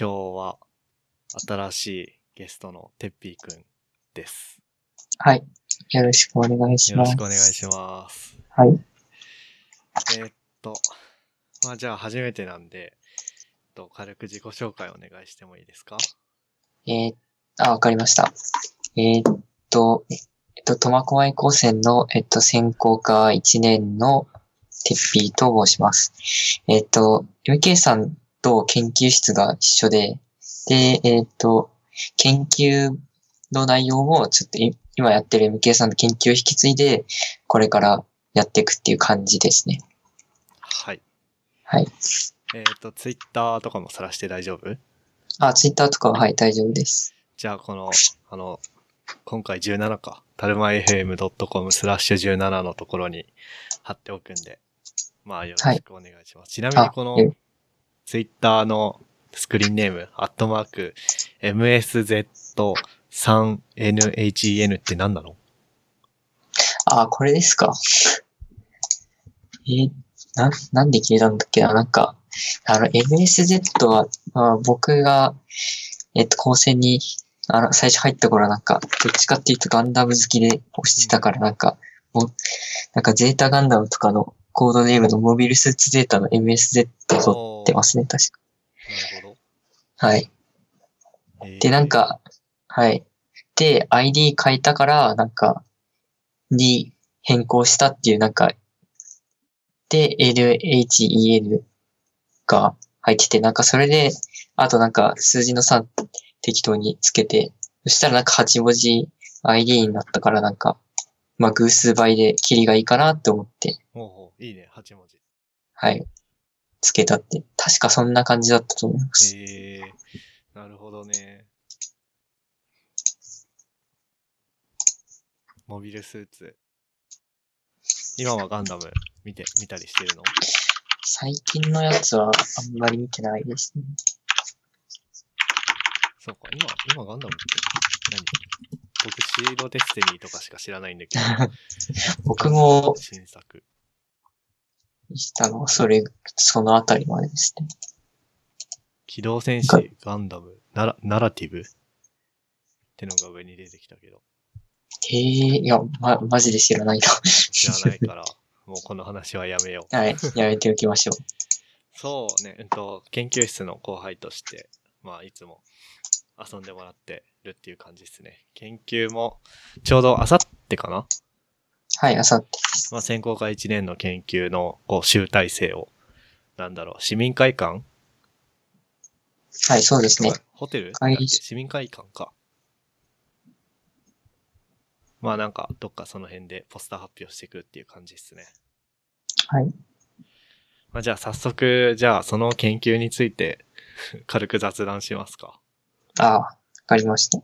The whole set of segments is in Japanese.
今日は新しいゲストのてっぴーくんです。はい。よろしくお願いします。よろしくお願いします。はい。えーっと、まあじゃあ初めてなんで、えっと軽く自己紹介お願いしてもいいですか？えー、あ、わかりました。えーっと、えっと、苫小牧高専の、えっと、専攻科1年のてっぴーと申します。えーっと、MK さんと研究室が一緒で、で、えーっと、研究の内容もちょっとい今やってる MK さんの研究を引き継いで、これからやっていくっていう感じですね。はい。はい。えーっと、ツイッターとかもさらして大丈夫？あ、ツイッターとかははい、大丈夫です。じゃあこの、あの、今回17か、タルマ FM.com スラッシュ17のところに貼っておくんで、まあよろしくお願いします。ちなみにあこのえツイッターのスクリーンネーム、アットマーク、MSZ3NHEN って何なの？あ、これですか。えーな、なんで決めたんだっけな？なんか、あの、MSZ は、まあ、僕が、えっと、高専に、あの、最初入った頃はなんか、どっちかっていうとガンダム好きで押してたから、なんか、もう、なんかゼータガンダムとかのコードネームのモビルスーツゼータの MSZ を取ってますね、確か。なるほど。はい。えーで、なん、か、はい。で、ID 変えたから、なんか、に変更したっていう、なんか、で、LHEN が入ってて、なんかそれで、あとなんか数字の3適当につけて、そしたらなんか8文字 ID になったから、なんか、まあ偶数倍でキリがいいかなって思って、いいね、8文字。はい。つけたって。確かそんな感じだったと思います。えー、なるほどね。モビルスーツ。今はガンダム見て、見たりしてるの？最近のやつはあんまり見てないですね。そうか、今、今ガンダムって何？僕、シードデスティニーとかしか知らないんだけど。僕も新作。したのは、それ、そのあたりまでですね。機動戦士が、ガンダム、ナラ、ナラティブ？ってのが上に出てきたけど、へえ、いや、ま、マジで知らないな。知らないから、もうこの話はやめよう。はい、やめておきましょう。そうね、うんと、研究室の後輩として、まあ、いつも遊んでもらってるっていう感じですね。研究も、ちょうどあさってかな？はい、あさって。まあ、専攻科1年の研究の、こう、集大成を、なんだろう、市民会館？はい、そうですね。ホテル？市民会館か。まあなんか、どっかその辺でポスター発表していくっていう感じですね。はい。まあじゃあ早速、じゃあその研究について 軽く雑談しますか。ああ、わかりました。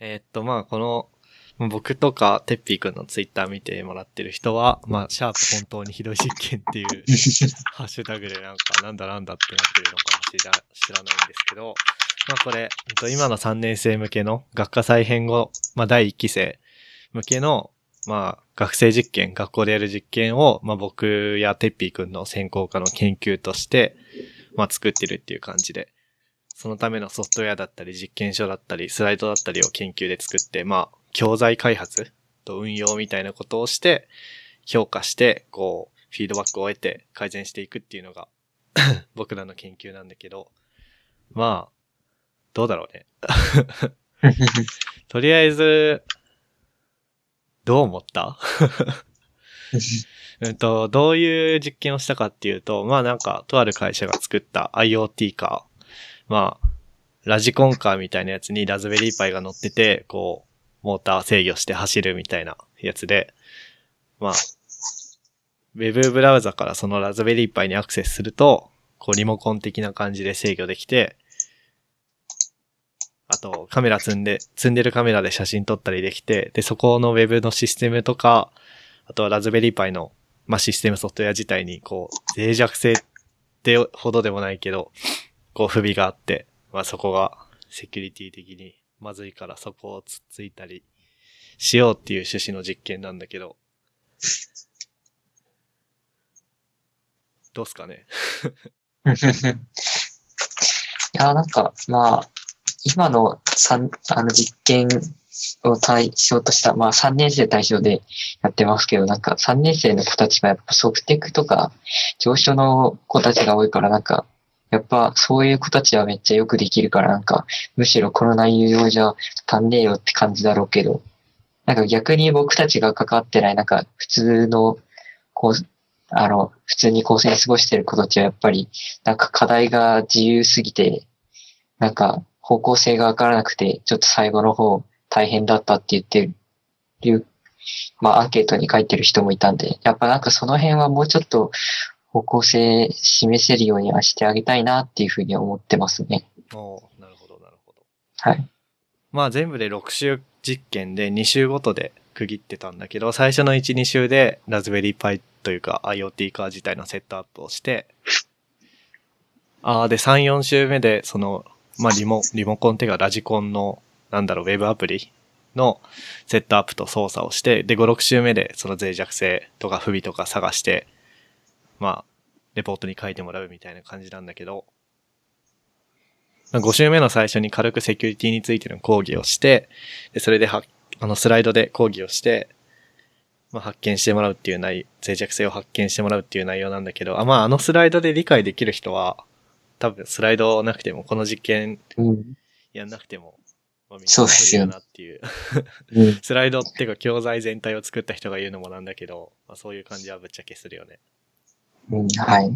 えーっと、まあこの、僕とかてっぴーくんのツイッター見てもらってる人は、まあ、シャープ本当にひどい実験っていう ハッシュタグでなんか、なんだなんだってなってるのかもしれな知らないんですけど、まあこれ、えっと今の3年生向けの学科再編後、まあ第1期生向けの、まあ学生実験、学校でやる実験を、まあ僕やてっぴーくんの専攻科の研究として、まあ作ってるっていう感じで、そのためのソフトウェアだったり実験書だったりスライドだったりを研究で作って、まあ教材開発と運用みたいなことをして、評価して、こう、フィードバックを得て改善していくっていうのが 僕らの研究なんだけど、まあ、どうだろうね。とりあえず、どう思った？うんと、どういう実験をしたかっていうと、まあなんか、とある会社が作った IoT カー、まあ、ラジコンカーみたいなやつにラズベリーパイが乗ってて、こう、モーター制御して走るみたいなやつで、まあ、ウェブブラウザからそのラズベリーパイにアクセスすると、こうリモコン的な感じで制御できて、あとカメラ積んで、積んでるカメラで写真撮ったりできて、で、そこのウェブのシステムとか、あとはラズベリーパイの、まあ、システムソフトウェア自体に、こう、脆弱性ってほどでもないけど、こう不備があって、まあ、そこがセキュリティ的にまずいからそこをつっついたりしようっていう趣旨の実験なんだけど、どうすかね？いや、なんか、まあ、今の三あの実験を対象とした、まあ3年生対象でやってますけど、なんか3年生の子たちがやっぱソフテクとか上昇の子たちが多いから、なんか、やっぱそういう子たちはめっちゃよくできるから、なんか、むしろこの内容じゃ足んねえよって感じだろうけど、なんか逆に僕たちが関わってない、なんか普通の、こう、あの、普通に高専過ごしてる子たちはやっぱり、なんか課題が自由すぎて、なんか方向性がわからなくて、ちょっと最後の方大変だったって言ってる、まあアンケートに書いてる人もいたんで、やっぱなんかその辺はもうちょっと方向性示せるようにはしてあげたいなっていうふうに思ってますね。おーなるほど、なるほど。はい。まあ全部で6週実験で2週ごとで区切ってたんだけど、最初の1、2週でラズベリーパイというか IoT カー自体のセットアップをして、あーで3、4週目でその、まあリモ、リモコンっていうかラジコンの、なんだろう、ウェブアプリのセットアップと操作をして、で、5、6週目でその脆弱性とか不備とか探して、まあ、レポートに書いてもらうみたいな感じなんだけど、5週目の最初に軽くセキュリティについての講義をして、でそれでは、あのスライドで講義をして、まあ、発見してもらうっていう内、脆弱性を発見してもらうっていう内容なんだけど、あ、まあ、あのスライドで理解できる人は、多分スライドなくても、この実験うん。やんなくても、まあ、そうですよねなっていう。うん。スライドっていうか教材全体を作った人が言うのもなんだけど、まあ、そういう感じはぶっちゃけするよね。うん、はい。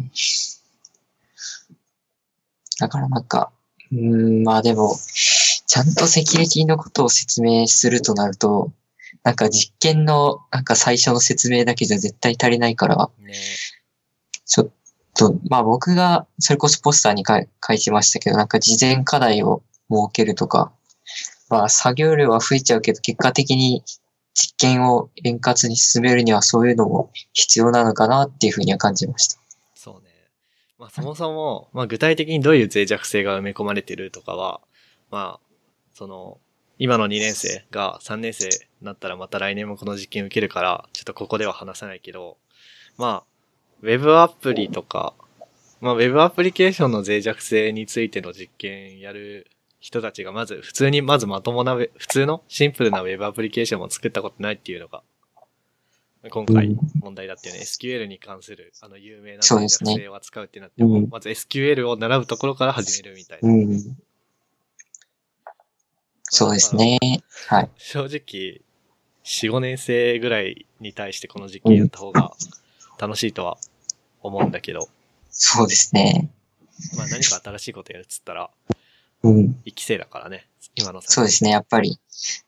だからなんか、うーん、まあでも、ちゃんとセキュリティのことを説明するとなると、なんか実験のなんか最初の説明だけじゃ絶対足りないから、ねちょっと、まあ僕がそれこそポスターに書いてましたけど、なんか事前課題を設けるとか、まあ作業量は増えちゃうけど、結果的に実験を円滑に進めるにはそういうのも必要なのかなっていうふうには感じました。そうね。まあそもそも、まあ具体的にどういう脆弱性が埋め込まれてるとかは、まあ、その、今の2年生が3年生になったらまた来年もこの実験受けるから、ちょっとここでは話さないけど、まあ、ウェブアプリとか、まあウェブアプリケーションの脆弱性についての実験やる人たちがまず、普通にまずまともな普通のシンプルなウェブアプリケーションも作ったことないっていうのが、今回うん問題だったよね。SQL に関する、あの、有名な脆そうですね弱性を扱うってなっても、うんまず SQL を習うところから始めるみたいな。うん。そうですね。はい。正直、4、5年生ぐらいに対してこの実験やった方が楽しいとは思うんだけど、そうですね。まあ何か新しいことやるっつったら、うん。一期生だからね。今のそうですね。やっぱり、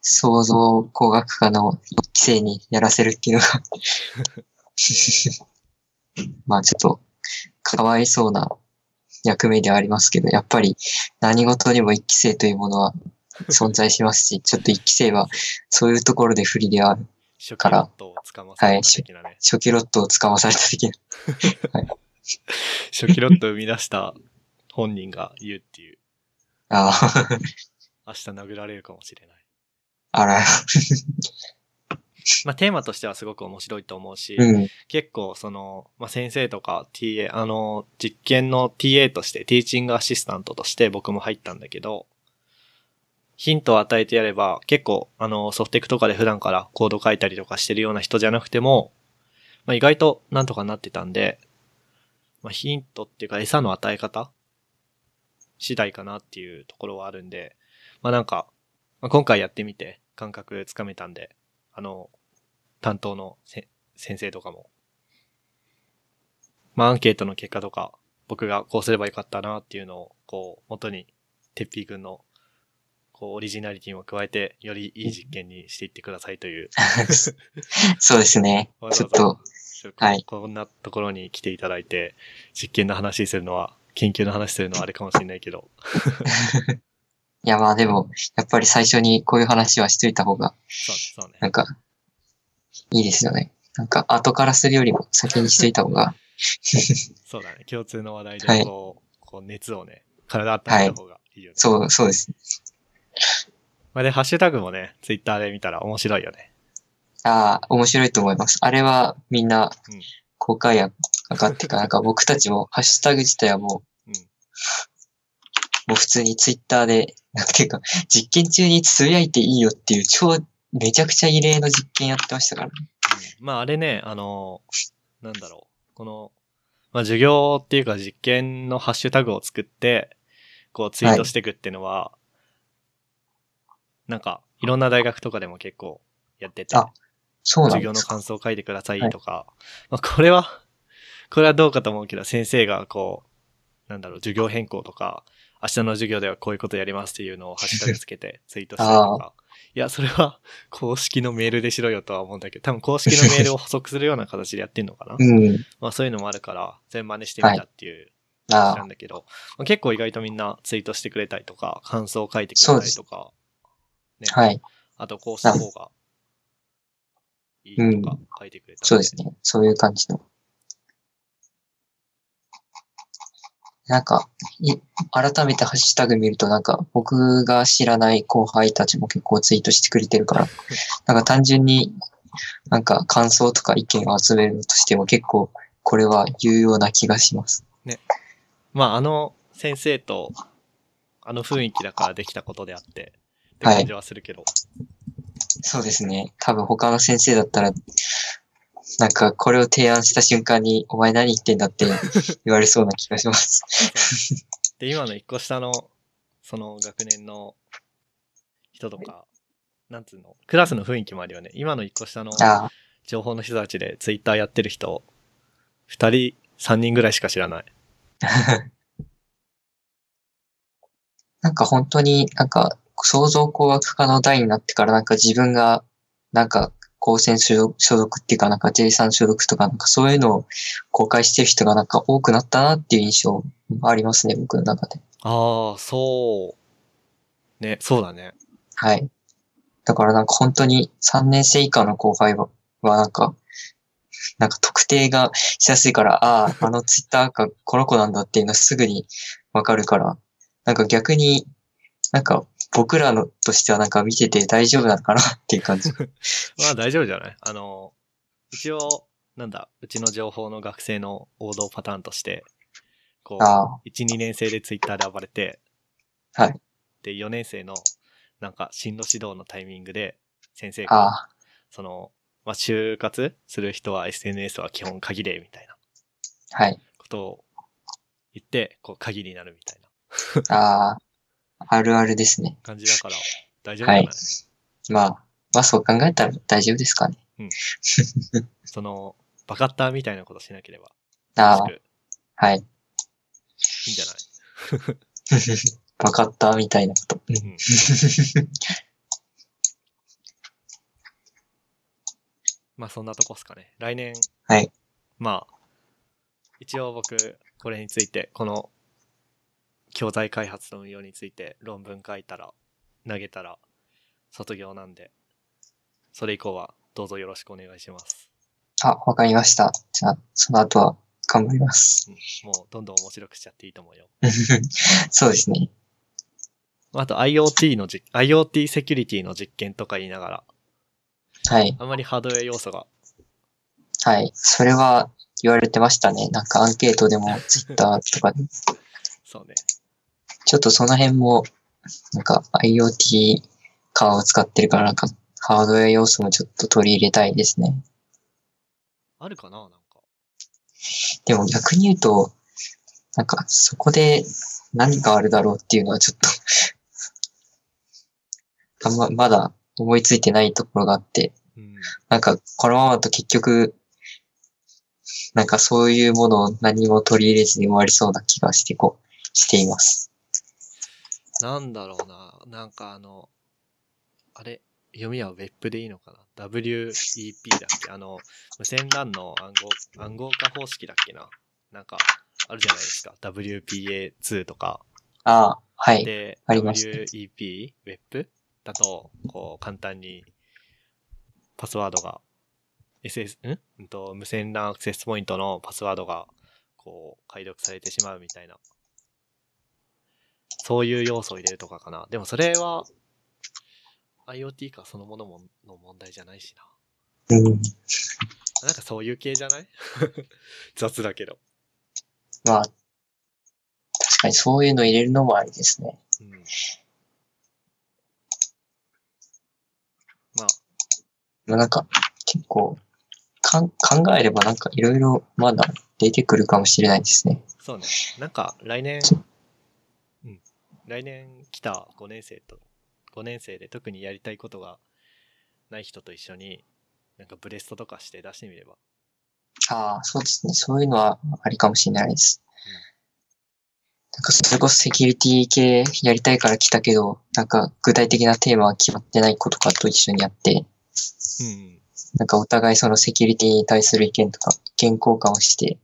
創造工学科の一期生にやらせるっていうのが、まあちょっと、かわいそうな役目ではありますけど、やっぱり何事にも一期生というものは存在しますし、ちょっと一期生はそういうところで不利ではある。初期ロットをつかまされた的なね。初期ロットをつかまされた的な。初期ロットを生み出した本人が言うっていう、ああ、明日殴られるかもしれない。あら、まあテーマとしてはすごく面白いと思うし、うん、結構その、まあ、先生とか TA、あの、実験の TA として、ティーチングアシスタントとして僕も入ったんだけど、ヒントを与えてやれば、結構、あの、ソフテクとかで普段からコード書いたりとかしてるような人じゃなくても、まあ、意外となんとかなってたんで、まあ、ヒントっていうか餌の与え方次第かなっていうところはあるんで、まあ、なんか、まあ、今回やってみて感覚つかめたんで、あの、担当のせ先生とかも、まあアンケートの結果とか、僕がこうすればよかったなっていうのを、こう、元に、てっぴーくんの、こう、オリジナリティも加えて、よりいい実験にしていってくださいという、そうですね。ちょっと、はいこんなところに来ていただいて、実験の話するのは、研究の話するのはあれかもしれないけど、いやまあでも、やっぱり最初にこういう話はしといた方が、そうそうね。なんか、いいですよね。なんか、後からするよりも先にしといた方が、そうだね。共通の話題はいでこう、こう熱をね、体温めた方がいいよね。そう、そうです。まあで、ハッシュタグもね、ツイッターで見たら面白いよね。ああ、面白いと思います。あれはみんなうん、公開や上がってか、なんか僕たちもハッシュタグ自体はもうん。う、もう普通にツイッターで、なんていうか、実験中につぶやいていいよっていう超、めちゃくちゃ異例の実験やってましたからね。うんまああれね、あの、なんだろう。この、まあ授業っていうか実験のハッシュタグを作って、こうツイートしていくっていうのは、なんか、いろんな大学とかでも結構やってて、あそうなん授業の。感想を書いてくださいとか、まあこれは、これはどうかと思うけど、先生がこう、なんだろう、授業変更とか、明日の授業ではこういうことやりますっていうのをハッシュタグつけて ツイートしたりとか。いや、それは公式のメールでしろよとは思うんだけど、多分公式のメールを補足するような形でやってんのかな うん。まあそういうのもあるから、全部真似してみたっていう話なんだけど、まあ、結構意外とみんなツイートしてくれたりとか、感想を書いてくれたりとか、ね、はい。あとこうした方がいいとか書いてくれたり、そうですね。そういう感じの。なんか、い改めてハッシュタグ見るとなんか僕が知らない後輩たちも結構ツイートしてくれてるから、なんか単純になんか感想とか意見を集めるとしても結構これは有用な気がします。まああの先生と、あの雰囲気だからできたことであって、ってはい感じはするけど、そうですね。多分他の先生だったら、なんかこれを提案した瞬間にお前何言ってんだって 言われそうな気がします。で、今の一個下の、その学年の人とか、なんつうの、クラスの雰囲気もあるよね。今の一個下の情報の人たちでツイッターやってる人、二人、三人ぐらいしか知らない。なんか本当になんか想像工学科の代になってからなんか自分がなんか高専所属所属っていうかなんか J3 所属とかなんかそういうのを公開してる人がなんか多くなったなっていう印象ありますね、僕の中で。ああ、そう。ね、そうだね。はい。だからなんか本当に3年生以下の後輩ははなんか、なんか特定がしやすいから、ああ、あのツイッターかこの子なんだっていうのすぐにわかるから、なんか逆になんか僕らのとしてはなんか見てて大丈夫なのかなっていう感じ。まあ大丈夫じゃない？あの、一応、なんだ、うちの情報の学生の王道パターンとして、こう、あ1、2年生でツイッターで暴れて、はい。で、4年生の、なんか、進路指導のタイミングで、先生あ、が、あその、まあ、就活する人は SNS は基本限れ、みたいなあ、はい。ことを言って、こう、限りになるみたいなああ、あるあるですね。感じだから、大丈夫じゃない、はいまあ、まあそう考えたら大丈夫ですかね。その、バカッターみたいなことしなければ、ああはい。いいんじゃない？わかったみたいなこと。うんうん。まあそんなとこっすかね。来年、はい。まあ、一応僕、これについて、この教材開発の運用について論文書いたら、投げたら、卒業なんで、それ以降はどうぞよろしくお願いします。あ、わかりました。じゃあ、その後は頑張ります。うん、もうどんどん面白くしちゃっていいと思うよ。そうですね。あと IoT のじ、IoT セキュリティの実験とか言いながら、はい。あんまりハードウェア要素が、はい。それは言われてましたね。なんかアンケートでも、ツイッターとかで。そうね。ちょっとその辺も、なんか IoT カーを使ってるから、なんかハードウェア要素もちょっと取り入れたいですね。あるかななんか。でも逆に言うと、なんかそこで何があるだろうっていうのはちょっと、あんま、まだ思いついてないところがあって、うん。なんかこのままだと結局、なんかそういうものを何も取り入れずに終わりそうな気がしてこう、しています。なんだろうな。なんかあの、あれ、読みは Web でいいのかな ?WEP だっけ？あの、無線 LAN の暗号、暗号化方式だっけな？なんか、あるじゃないですか。WPA2 とか。ああ、はい。で、ありますね WEP、Web だと、こう、簡単に、パスワードが、SS、ん？うんと、無線 LAN アクセスポイントのパスワードが、こう、解読されてしまうみたいな。そういう要素を入れるとかかな。でもそれは、IoT 化そのものもの問題じゃないしうん。な。なんかそういう系じゃない？雑だけど。まあ、確かにそういうの入れるのもありですね。うん。まあ、まあなんか、結構、かん考えればなんかいろいろまだ出てくるかもしれないですね。そうね。なんか、来年、うん。来年来た5年生と、5年生で特にやりたいことがない人と一緒に、なんかブレストとかして出してみれば。ああ、そうですね。そういうのはありかもしれないです。なんかそれこそセキュリティ系やりたいから来たけど、なんか具体的なテーマは決まってない子とかと一緒にやって、うん。うん。なんかお互いそのセキュリティに対する意見とか、意見交換をして、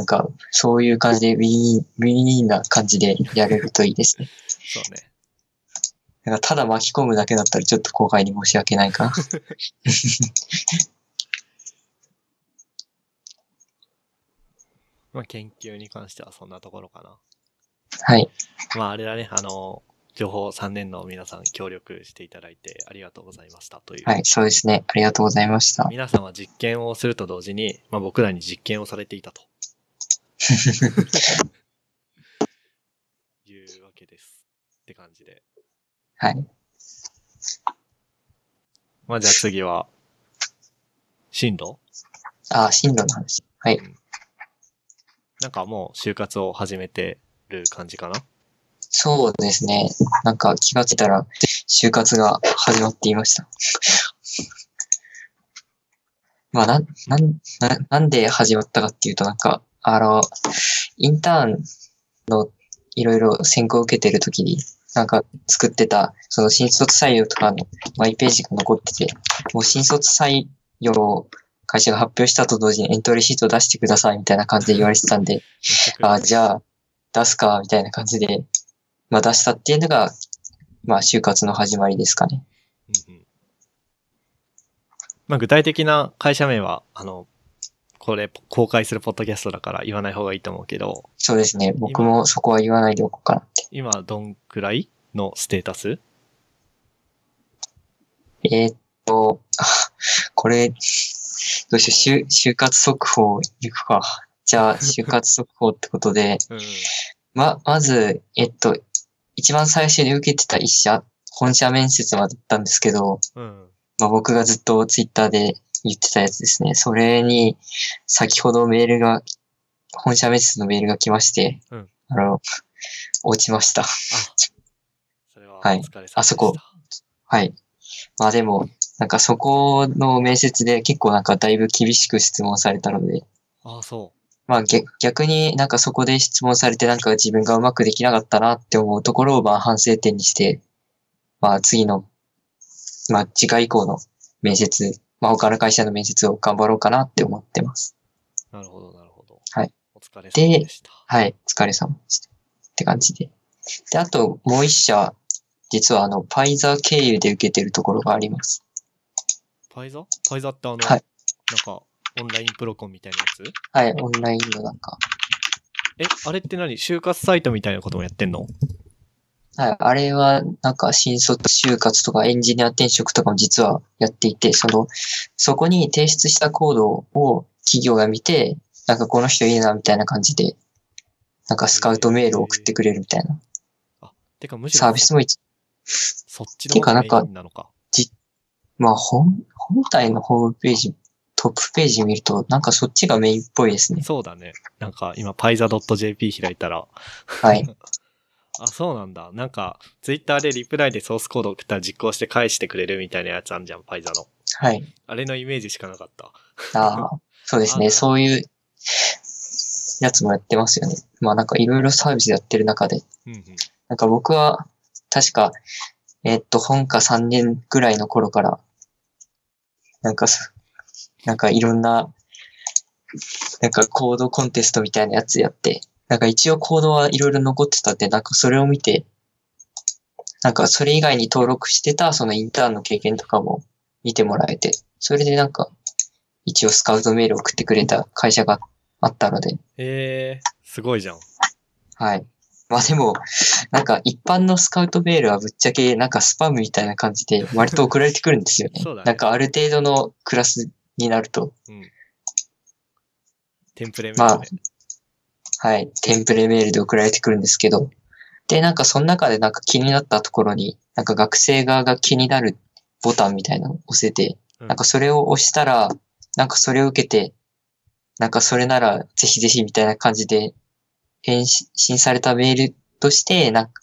なんかそういう感じでウィーン、ウィーンな感じでやれるといいですね。そうね。なんかただ巻き込むだけだったらちょっと後輩に申し訳ないかな。まあ、研究に関してはそんなところかな。はい。まあ、あれだね、あの、情報3年の皆さん協力していただいてありがとうございましたという。はい、そうですね。ありがとうございました。皆さんは実験をすると同時に、まあ、僕らに実験をされていたと いうわけです。って感じで。はい。まあ、じゃあ次は、進路？ああ、進路の話。はい。なんかもう就活を始めてる感じかな？そうですね。なんか気がついたら、就活が始まっていました。まあ、なん、なん、ななんで始まったかっていうと、なんか、あの、インターンのいろいろ選考を受けてるときに、なんか作ってた、その新卒採用とかのマイページが残ってて、もう新卒採用を会社が発表したと同時にエントリーシートを出してくださいみたいな感じで言われてたんで、あ、じゃあ、出すか、みたいな感じで、まあ出したっていうのが、まあ就活の始まりですかね。うんうんまあ、具体的な会社名は、あの、これ公開するポッドキャストだから言わない方がいいと思うけど、そうですね。僕もそこは言わないでおこうかなって。今どんくらいのステータス？えーっと、あ これ、どうしよう、就就活速報いくか。じゃあ、就活速報ってことで、うん。ま、まず、えっと、一番最初に受けてた一社、本社面接まで行ったんですけど、うん。まあ、僕がずっとツイッターで言ってたやつですね。それに、先ほどメールが、本社面接のメールが来まして、うんあの、落ちました。あ、それはおはい。あそこはい。まあでも、なんかそこの面接で結構なんかだいぶ厳しく質問されたので、あ、そまあ逆逆になんかそこで質問されてなんか自分がうまくできなかったなって思うところをまあ反省点にして、まあ次の、まあ次回以降の面接、まあ他の会社の面接を頑張ろうかなって思ってます。う。なるほど、なるほど。はい。お疲れ様でした。はい。お疲れ様でした。って感じで。で、あともう一社、実はあの、パイザー経由で受けてるところがあります。パイザパイザってあの、はいなんか、オンラインプロコンみたいなやつ？はい。オンラインのなんか、え、あれって何？就活サイトみたいなこともやってんの？はい、あれは、なんか、新卒就活とかエンジニア転職とかも実はやっていて、その、そこに提出したコードを企業が見て、なんかこの人いいな、みたいな感じで、なんかスカウトメールを送ってくれるみたいなてか、むしろ、サービスも一、そっちの方がメインなのか。まあ、本、本体のホームページ、トップページ見ると、なんかそっちがメインっぽいですね。そうだね。なんか、今、パイザ .jp 開いたら、はい。あ、そうなんだ。なんか、ツイッターでリプライでソースコード送ったら実行して返してくれるみたいなやつあんじゃん、パイザの。はい。あれのイメージしかなかった。ああ、そうですね。あそういうやつもやってますよね。まあなんかいろいろサービスやってる中で、うんうん。なんか僕は、確か、えっと、本科3年ぐらいの頃から、なんかさ、なんかいろんな、なんかコードコンテストみたいなやつやって、なんか一応コードはいろいろ残ってたんで、なんかそれを見て、なんかそれ以外に登録してたそのインターンの経験とかも見てもらえて、それでなんか一応スカウトメール送ってくれた会社があったので、えー、すごいじゃん。はい。まあでも、なんか一般のスカウトメールはぶっちゃけなんかスパムみたいな感じで割と送られてくるんですよね。そうだねなんかある程度のクラスになると。うん。テンプレみまあたいな。はい、テンプレメールで送られてくるんですけど、で、なんかその中でなんか気になったところに、なんか学生側が気になるボタンみたいなのを押せて、うん。なんかそれを押したら、なんかそれを受けて、なんかそれならぜひぜひみたいな感じで返信されたメールとして、なんか、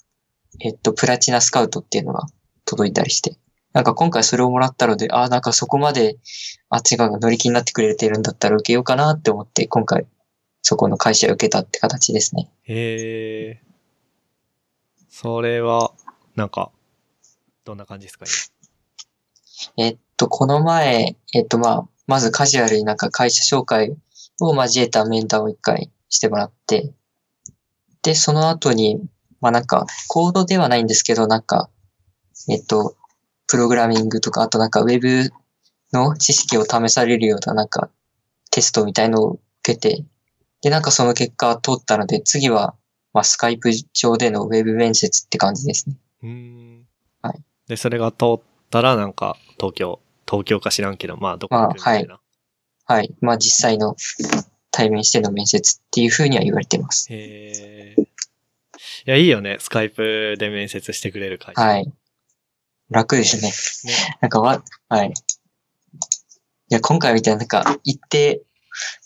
えっと、プラチナスカウトっていうのが届いたりして、なんか今回それをもらったので、ああ、なんかそこまであっち側が乗り気になってくれてるんだったら受けようかなって思って、今回そこの会社を受けたって形ですね。へえ。それは、なんか、どんな感じですかえっと、この前、えっと、まあ、まずカジュアルになんか会社紹介を交えた面談を一回してもらって、で、その後に、まあなんか、コードではないんですけど、なんか、えっと、プログラミングとか、あとなんかウェブの知識を試されるようななんかテストみたいのを受けて、で、なんかその結果通ったので、次は、まあスカイプ上でのウェブ面接って感じですね。うーん。はい。で、それが通ったら、なんか、東京、東京か知らんけど、まあ、どこ行くみたいな。はい。まあ実際の対面しての面接っていうふうには言われてます。へえ。いや、いいよね。スカイプで面接してくれる会社。はい。楽ですね。ね。なんかわ、はい。いや、今回みたいな、なんか、行って、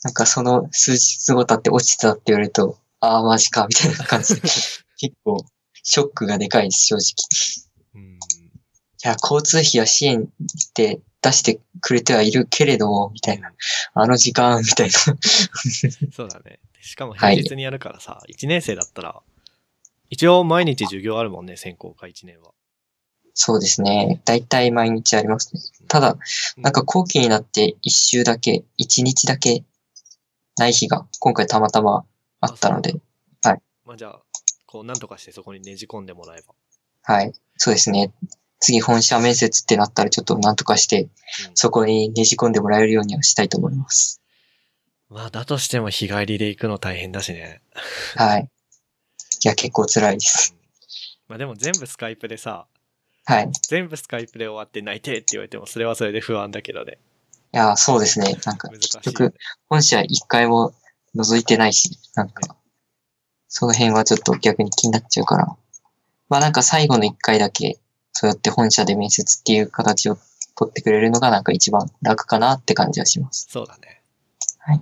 なんかその数日後経って落ちてたって言われると、ああ、マジか、みたいな感じで、結構、ショックがでかいです、正直。うん。いや、交通費や支援って出してくれてはいるけれども、みたいな。あの時間、みたいな。そうだね。しかも平日にやるからさ、1年生だったら、一応毎日授業あるもんね、専攻科1年は。そうですね。だいたい毎日ありますね。ただ、なんか後期になって一週だけ、一日だけない日が今回たまたまあったので、まあじゃあ、こう、なんとかしてそこにねじ込んでもらえば。はい。そうですね。次本社面接ってなったらちょっとなんとかして、うんそこにねじ込んでもらえるようにはしたいと思います。まあ、だとしても日帰りで行くの大変だしね。はい。いや、結構辛いです。まあでも全部スカイプでさ、はい。い全部スカイプで終わって泣いてって言われても、それはそれで不安だけどね。や、そうですね。なんか、結局、本社一回も覗いてないし、なんか、その辺はちょっと逆に気になっちゃうから。まあなんか最後の一回だけ、そうやって本社で面接っていう形を取ってくれるのがなんか一番楽かなって感じはします。そうだね。はい。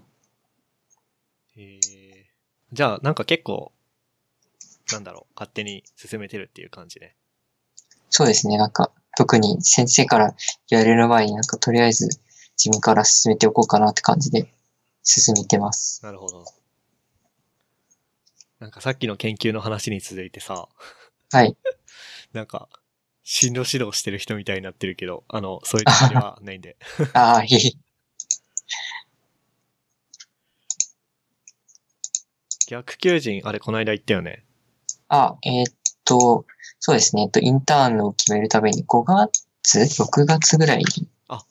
へえ。じゃあ、なんか結構、なんだろう、勝手に進めてるっていう感じね。そうですね。なんか、特に先生から言われる前になんかとりあえず自分から進めておこうかなって感じで進めてます。なるほど。なんかさっきの研究の話に続いてさ、はい。なんか、進路指導してる人みたいになってるけど、あの、そういうつもりはないんで。ああ、いい。逆求人、あれ、この間言ったよね。あ、えーっと、そうですね。えっと、インターンを決めるために5月 ?6 月ぐらいにあ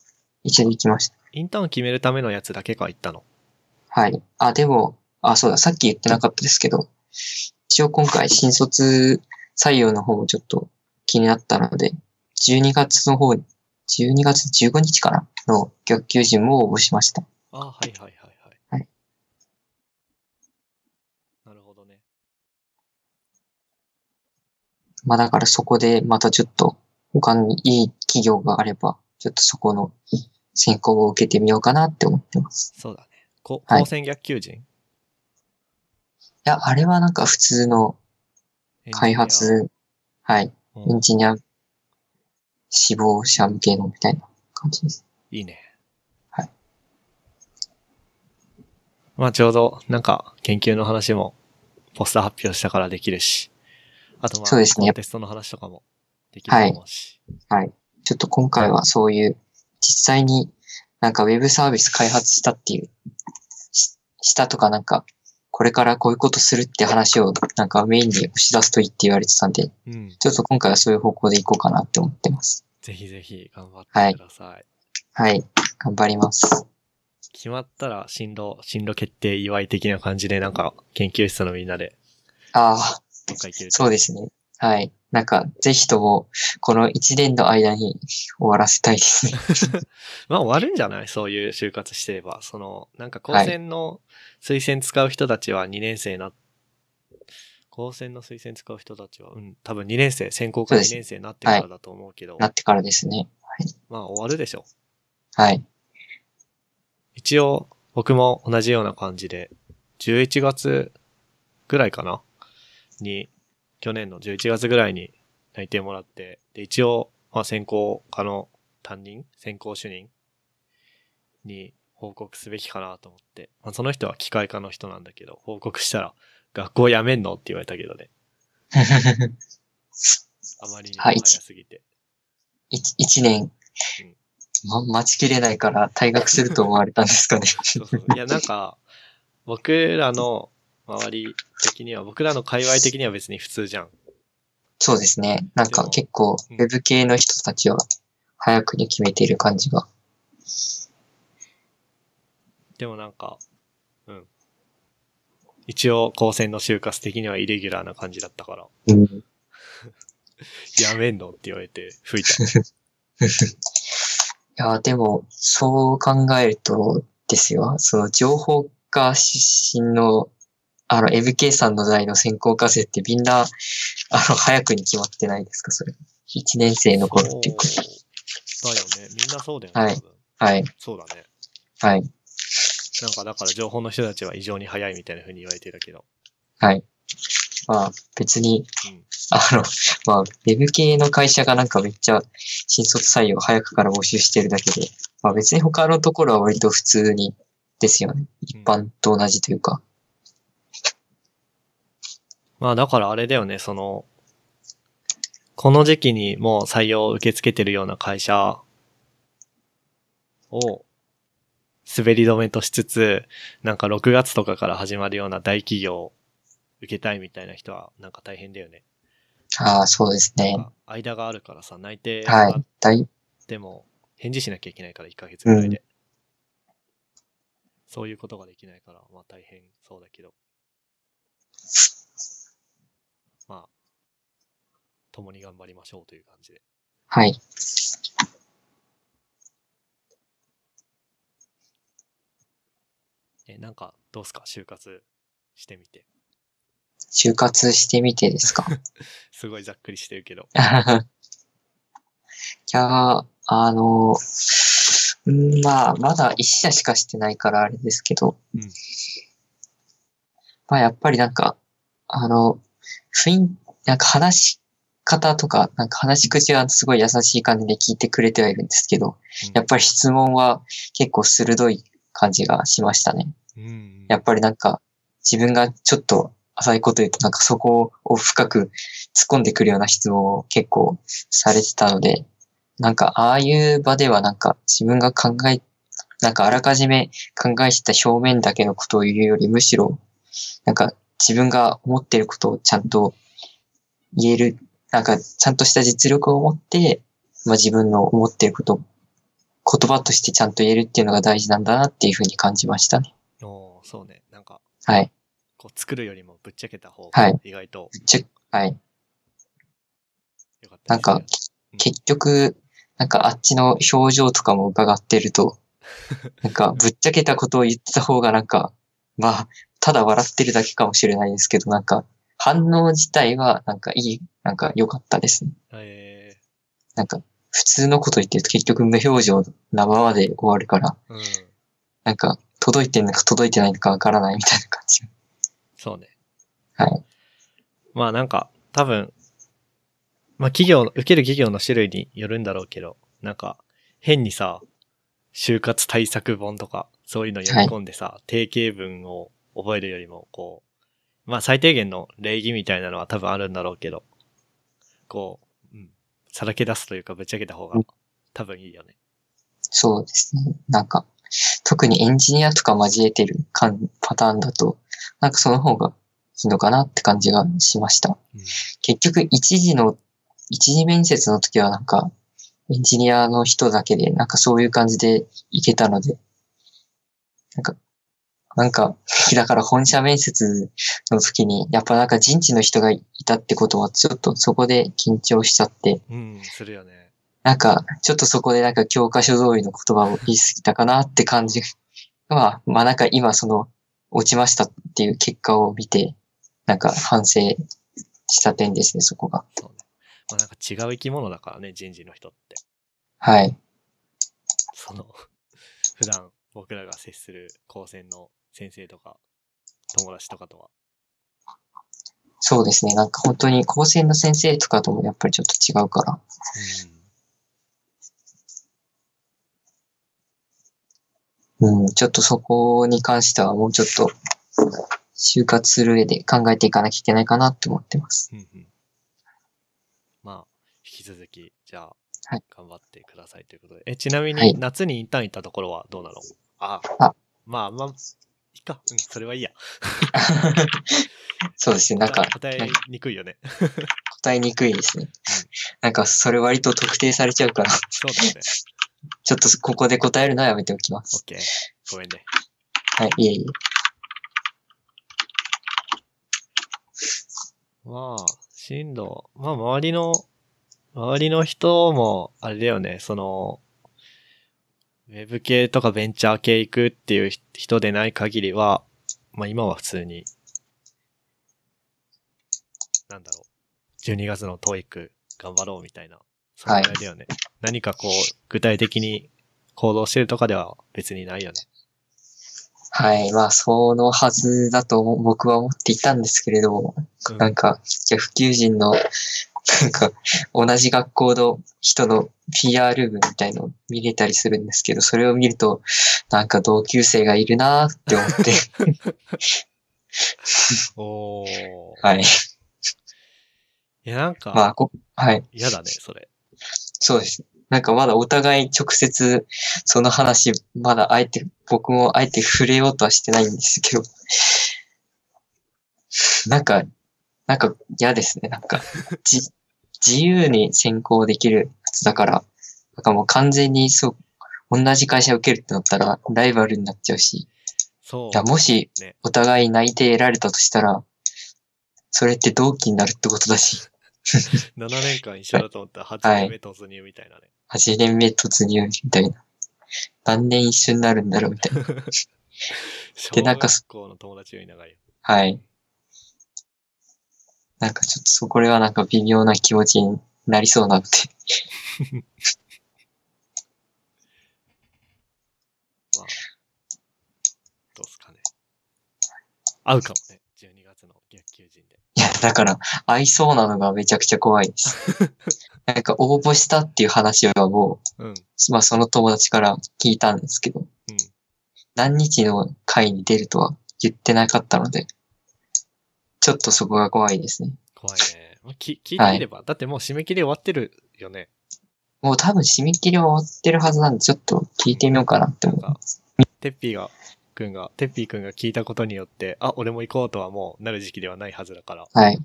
一度行きました。インターン決めるためのやつだけか言ったの？はい。あ、でも、あ、そうだ、さっき言ってなかったですけど、一応今回新卒採用の方もちょっと気になったので、12月の方に、12月15日かな？の逆求人も応募しました。あはい。はい。なるほどね。まあだからそこでまたちょっと他にいい企業があれば、ちょっとそこの選考を受けてみようかなって思ってます。そうだね。こはい高専逆求人、いや、あれはなんか普通の開発、はい、エンジニアエンジニア志望者向けのみたいな感じです。いいね。はい。まあちょうど、なんか、研究の話も、ポスター発表したからできるし、あとまあ、そうですねコンテストの話とかもできると思うし。はい。ちょっと今回はそういう、実際になんかウェブサービス開発したっていう、ししたとかなんか、これからこういうことするって話をなんかメインに押し出すといいって言われてたんで、うん。ちょっと今回はそういう方向でいこうかなって思ってます。ぜひぜひ頑張ってください。はい。頑張ります。決まったら、進路、進路決定祝い的な感じで、なんか、研究室のみんなで、ああ、どっか行けるとそうですね。はい。なんか、ぜひとも、この1年の間に終わらせたいですね。まあ終わるんじゃない？そういう就活してれば。その、なんか高専の推薦使う人たちは2年生な、高専の推薦使う人たちは、うん、多分2年生、専攻科2そうです年生になってからだと思うけど、なってからですね。まあ終わるでしょ。はい。一応、僕も同じような感じで、11月ぐらいかなに、去年の11月ぐらいに内定もらって、で、一応、まあ、専攻科の担任専攻主任に報告すべきかなと思って、まあ、その人は機械科の人なんだけど、報告したら、学校辞めんのって言われたけどね。あまりにもはい早すぎて。一一年、ま、待ちきれないから退学すると思われたんですかね。そうそういや、なんか、僕らの周り的には、僕らの界隈的には別に普通じゃん。そうですね。なんか結構、ウうんェブ系の人たちは早くに決めている感じが。でもなんか、うん。一応、高専の就活的にはイレギュラーな感じだったから、うん。やめんの？って言われて吹いた。いや、でも、そう考えるとですよ、その情報科出身の、あの、MK さんの代の専攻科生ってみんな、あの、早くに決まってないですか、それ。1年生の頃って。そうだよね。みんなそうだよね。はいはい、そうだね。はい、なんかだから情報の人たちは異常に早いみたいな風に言われてたけど。はい。まあ、別に、うん。あの、まあ、ウェブ系の会社がなんかめっちゃ新卒採用早くから募集してるだけで、まあ別に他のところは割と普通にですよね。一般と同じというか。まあだからあれだよね、その、この時期にもう採用を受け付けてるような会社を滑り止めとしつつ、なんか6月とかから始まるような大企業を受けたいみたいな人はなんか大変だよね。ああ、そうですね間があるからさ、内定はい。大、ても返事しなきゃいけないから1ヶ月ぐらいで。そういうことができないから、まあ大変そうだけど。まあ、共に頑張りましょうという感じで。はい。え、なんか、どうすか？就活してみて。就活してみてですか？すごいざっくりしてるけど。いやー、あの、うんまあ、まだ一社しかしてないからあれですけど、うんまあやっぱりなんか、あの、雰囲なんか話し方とか、なんか話し口はすごい優しい感じで聞いてくれてはいるんですけど、うんやっぱり質問は結構鋭い感じがしましたね。うん。やっぱりなんか、自分がちょっと浅いこと言うと、なんかそこを深く突っ込んでくるような質問を結構されてたので、なんかああいう場ではなんか自分が考え、なんかあらかじめ考えてた表面だけのことを言うより、むしろ、なんか自分が思ってることをちゃんと言える、なんかちゃんとした実力を持って、まあ自分の思ってることを言葉としてちゃんと言えるっていうのが大事なんだなっていうふうに感じましたね。おーそうね。なんか、はい。こう作るよりもぶっちゃけた方がはい意外とめっちゃ、はい。良かったなんかですね、結局、なんかあっちの表情とかも伺ってると、なんかぶっちゃけたことを言ってた方がなんか、まあ、ただ笑ってるだけかもしれないですけど、なんか反応自体はなんかいい、なんか良かったですね。えなんか普通のこと言ってると結局無表情なままで終わるから、ー、うん。なんか届いてんのか届いてないのかわからないみたいな感じ。そうね。はい。まあなんか、多分、まあ企業、受ける企業の種類によるんだろうけど、なんか、変にさ、就活対策本とか、そういうの読み込んでさ、定型文を覚えるよりも、こう、まあ最低限の礼儀みたいなのは多分あるんだろうけど、こう、うん、さらけ出すというかぶっちゃけた方がうん多分いいよね。そうですね。なんか、特にエンジニアとか交えてるパターンだと、なんかその方がいいのかなって感じがしました。うん。結局、一時の、一次面接の時はなんか、エンジニアの人だけで、なんかそういう感じでいけたので、なんか、なんか、だから本社面接の時に、やっぱなんか人事の人がいたってことは、ちょっとそこで緊張しちゃって、うん、するよね。なんか、ちょっとそこでなんか教科書通りの言葉を言い過ぎたかなって感じは、まあなんか今その、落ちましたっていう結果を見て、なんか反省した点ですね、そこが。そうね。まあなんか違う生き物だからね、人事の人って。はい。その、普段僕らが接する高専の先生とか、友達とかとは。そうですね。なんか本当に高専の先生とかともやっぱりちょっと違うから。うん、ちょっとそこに関してはもうちょっと、就活する上で考えていかなきゃいけないかなって思ってます。うん。うんうん。まあ、引き続き、じゃあ、はい頑張ってくださいということで。え、ちなみはいに、夏にインターン行ったところはどうなの？ああまあまあ、いいか。うん、それはいいや。そうですね。なんか、答えにくいよね。答えにくいですね。なんか、それ割と特定されちゃうから、そうだよね。ちょっとここで答えるのはやめておきます。オッケー。ごめんね。はい、いえいえ。まあ、進路、まあ周りの、周りの人も、あれだよね、その、ウェブ系とかベンチャー系行くっていう人でない限りは、まあ今は普通に、なんだろう、12月の TOEIC 頑張ろうみたいな、そのぐらいだよね。何かこう、具体的に行動してるとかでは別にないよね。はい、まあ、そのはずだと僕は思っていたんですけれども、うんなんか、じゃあ普及人の、なんか、同じ学校の人の PR 部みたいのを見れたりするんですけど、それを見ると、なんか同級生がいるなーって思って、おー。はい。いや、なんか、まあ、こはい。嫌だね、それ。そうです。なんかまだお互い直接その話、まだあえて、僕もあえて触れようとはしてないんですけど、なんか、なんか嫌ですね。なんか、じ、自由に選考できるやつだから、なんかもう完全にそう、同じ会社受けるってなったらライバルになっちゃうし、そう。いや、もしねお互い内定得られたとしたら、それって同期になるってことだし、7年間一緒だと思ったら 8年目突入みたいなね。8年目突入みたいな。何年一緒になるんだろうみたいな。小 でなんか学校の友達より長いよ。はい。なんかちょっとそこれはなんか微妙な気持ちになりそうなので。まあ、どうすかね。合うかもね。12月の逆求人で。いや、だから、合いそうなのがめちゃくちゃ怖いです。なんか応募したっていう話はもうん。う、まあその友達から聞いたんですけど、うん。何日の会に出るとは言ってなかったので、ちょっとそこが怖いですね。怖いね。まあき聞いてみれば、だってもう締め切り終わってるよね。もう多分締め切りは終わってるはずなんで、ちょっと聞いてみようかなって思います。テッピーが、くんが、テッピーくんが聞いたことによって、あ、俺も行こうとはもうなる時期ではないはずだから。はい。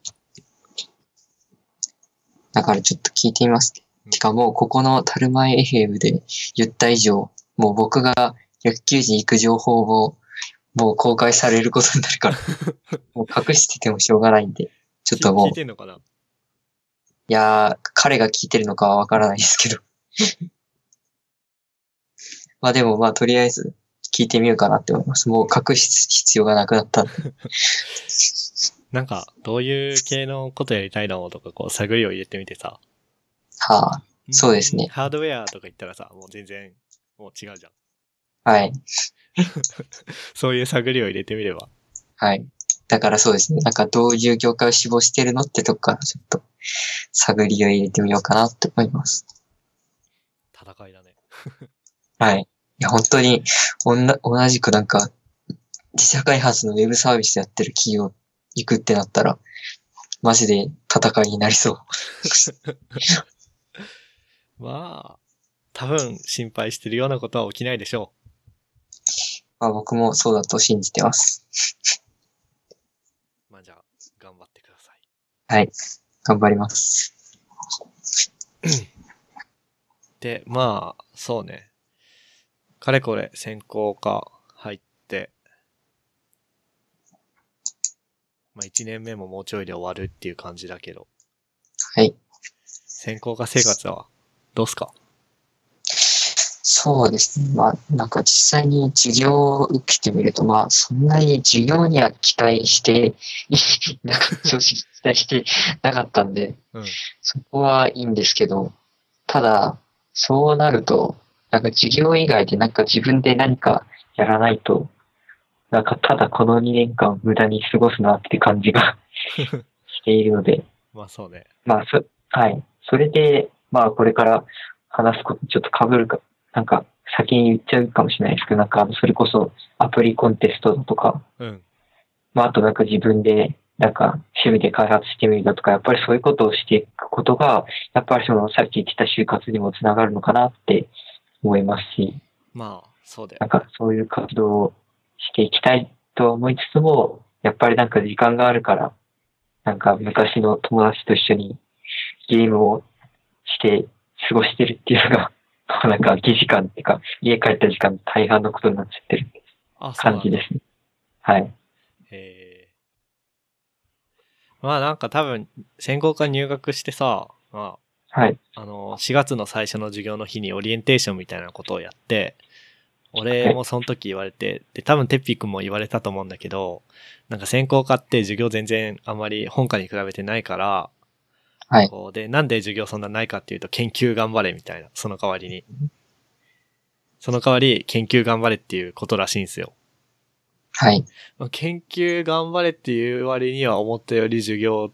だからちょっと聞いてみます。うんてかもうここのタルマエ FM で言った以上、もう僕が野球時に行く情報をもう公開されることになるから、もう隠しててもしょうがないんで、ちょっともう、聞いいてんのかな？やー、彼が聞いてるのかはわからないですけど。まあでもまあとりあえず聞いてみようかなって思います。もう隠す必要がなくなったんで。なんか、どういう系のことやりたいのとか、こう、探りを入れてみてさ。はあ、そうですねんハードウェアとか言ったらさ、もう全然、もう違うじゃん。はい。そういう探りを入れてみれば。はい。だからそうですね。なんかどういう業界を志望してるのってとこからちょっと探りを入れてみようかなって思います。戦いだね。はい。いや、本当に、おんな同じくなんか、自社開発のウェブサービスやってる企業行くってなったら、マジで戦いになりそう。まあ、多分心配してるようなことは起きないでしょまあ僕もそうだと信じてます。う。まあじゃあ、頑張ってください。はい。頑張ります。で、まあ、そうね。かれこれ専攻科入って、まあ1年目ももうちょいで終わるっていう感じだけど、はい。専攻科生活はどうすか？そうですね。まあ、なんか実際に授業を受けてみると、まあ、そんなに授業には期待して、なんか正直期待してなかったんで、うん。そこはいいんですけど、ただ、そうなると、なんか授業以外でなんか自分で何かやらないと、なんかただこの2年間無駄に過ごすなって感じが しているので、まあそうね。まあ、そ、はい。それで、まあ、これから話すことちょっと被るか、なんか、先に言っちゃうかもしれないですけど、なんか、それこそ、アプリコンテストだとか、うん。まあ、あとなんか自分で、なんか、趣味で開発してみるだとか、やっぱりそういうことをしていくことが、やっぱりその、さっき言ってた就活にもつながるのかなって思いますし、まあ、そうだよなん。か、そういう活動をしていきたいとは思いつつも、やっぱりなんか時間があるから、なんか昔の友達と一緒にゲームをして過ごしてるっていうのが、なんか空き時間っていうか、家帰った時間大半のことになっちゃってる感じですね。はい。えー、まあなんか多分、専攻科入学してさ、まはい。あ、あの、4月の最初の授業の日にオリエンテーションみたいなことをやって、俺もその時言われて、で、多分テッピー君も言われたと思うんだけど、なんか専攻科って授業全然あんまり本科に比べてないから、はい。で、なんで授業そんなないかっていうと、研究頑張れみたいな、その代わりに。その代わり、研究頑張れっていうことらしいんですよ。はい。まあ研究頑張れっていう割には思ったより授業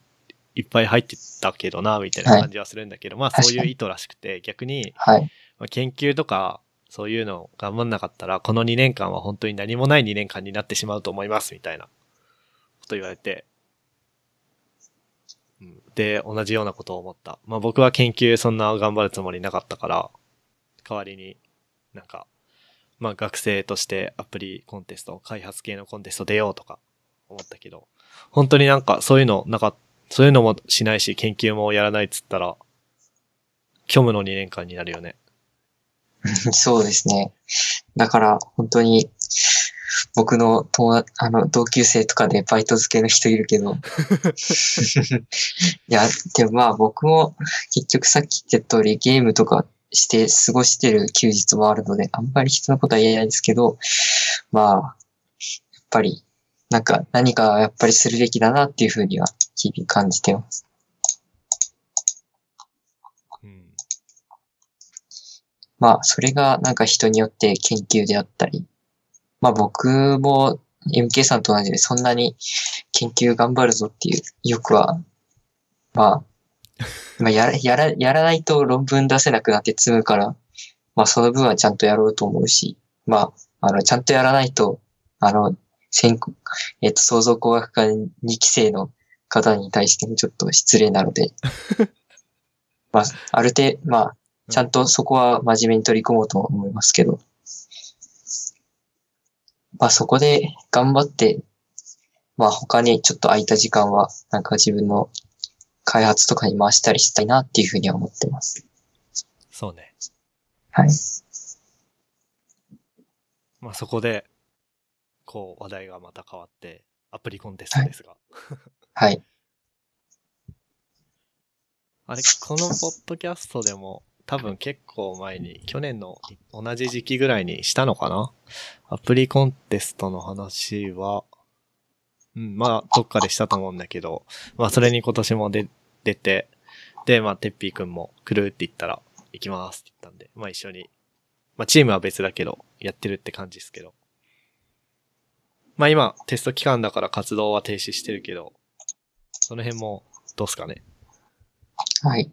いっぱい入ってたけどな、みたいな感じはするんだけど、まあそういう意図らしくて、逆に、はい。まあ、研究とか、そういうのを頑張んなかったら、この2年間は本当に何もない2年間になってしまうと思います、みたいなこと言われて。で、同じようなことを思った。まあ僕は研究そんな頑張るつもりなかったから、代わりになんか、まあ学生としてアプリコンテスト、開発系のコンテスト出ようとか思ったけど、本当になんかそういうの、なんか、そういうのもしないし、研究もやらないっつったら、虚無の2年間になるよね。そうですね。だから、本当に、僕の友達、あの、同級生とかでバイト付けの人いるけど。いや、でもまあ僕も結局さっき言った通りゲームとかして過ごしてる休日もあるので、あんまり人のことは言えないんですけど、まあ、やっぱり、なんか何かやっぱりするべきだなっていうふうには日々感じてます。うん。まあ、それがなんか人によって研究であったり、まあ僕も MK さんと同じでそんなに研究頑張るぞっていう意欲は、まあ、まあやら、やら、やらないと論文出せなくなって積むから、まあその分はちゃんとやろうと思うし、まあ、あの、ちゃんとやらないと、あの、専攻、えっと、創造工学科2期生の方に対してもちょっと失礼なので、まあ、ある程度、まあ、ちゃんとそこは真面目に取り組もうと思いますけど、まあそこで頑張って、まあ他にちょっと空いた時間は、なんか自分の開発とかに回したりしたいなっていうふうには思ってます。そうね。はい。まあそこで、こう話題がまた変わって、アプリコンテストですが。はい。あれ、このポッドキャストでも多分結構前に、去年の同じ時期ぐらいにしたのかな？アプリコンテストの話は、うん、まあ、どっかでしたと思うんだけど、まあ、それに今年も出、出て、で、まあ、てっぴーくんも来るって言ったら、行きますって言ったんで、まあ一緒に、まあチームは別だけど、やってるって感じですけど。まあ今、テスト期間だから活動は停止してるけど、その辺も、どうすかね？はい。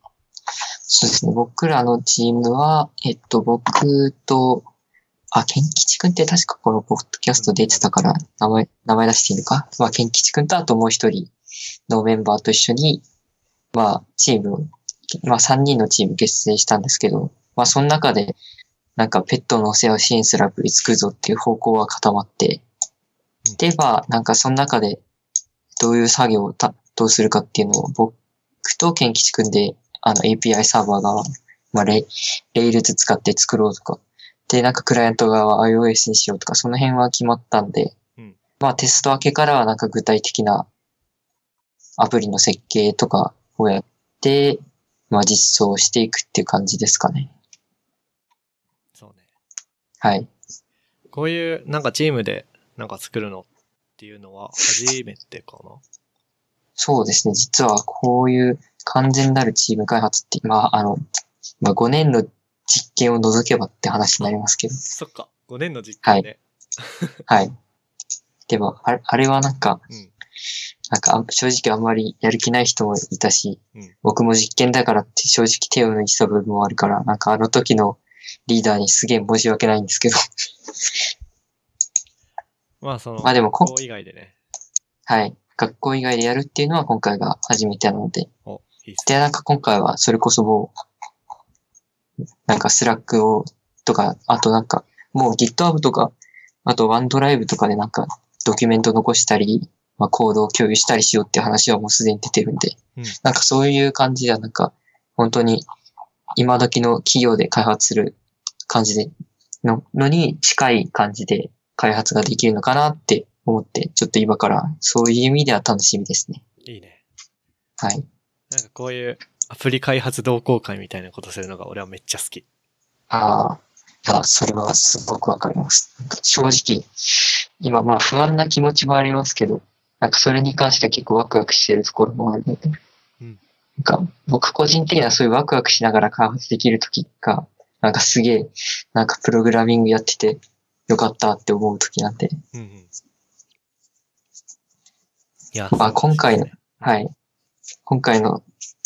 そうですね。僕らのチームは、えっと、僕と、あ、ケン吉くんって確かこのポッドキャスト出てたから、名前、名前出していいのか？まあ、ケン吉くんとあともう一人のメンバーと一緒に、まあ、チーム、まあ、三人のチーム結成したんですけど、まあ、その中で、なんかペットのお世話を支援するアプリ作るぞっていう方向は固まって、で、まあ、なんかその中で、どういう作業を担当するかっていうのを僕とケン吉くんで、あの API サーバー側、まあレイ、レイルズ使って作ろうとか、で、なんかクライアント側は iOS にしようとか、その辺は決まったんで、うんまあテスト明けからはなんか具体的なアプリの設計とかをやって、まあ実装していくっていう感じですかね。そうね。はい。こういう、なんかチームでなんか作るのっていうのは初めてかなそうですね。実はこういう完全なるチーム開発って、まあ、あの、まあ、5年の実験を除けばって話になりますけど。そっか。5年の実験で。はい。でも、あれあれはなんか、うん。なんか正直あんまりやる気ない人もいたし、うん僕も実験だからって正直手を抜いてた部分もあるから、なんかあの時のリーダーにすげえ申し訳ないんですけど、まあその、まあでもこ学校以外でね。はい。学校以外でやるっていうのは今回が初めてなので、お。で、なんか今回はそれこそもう、なんか Slack を、とか、あとなんか、もう GitHub とか、あと OneDrive とかでなんかドキュメント残したり、まあコードを共有したりしようって話はもうすでに出てるんで、うんなんかそういう感じではなんか、本当に今時の企業で開発する感じで、の、のに近い感じで開発ができるのかなって思って、ちょっと今からそういう意味では楽しみですね。いいね。はい。なんかこういうアプリ開発同好会みたいなことするのが俺はめっちゃ好き。ああ、いや、それはすごくわかります。正直、今まあ不安な気持ちもありますけど、なんかそれに関しては結構ワクワクしてるところもあるので、うんなんか僕個人的にはそういうワクワクしながら開発できるときが、なんかすげえ、なんかプログラミングやっててよかったって思うときなんで、うんうん。いや、まあ今回のはい。今回の、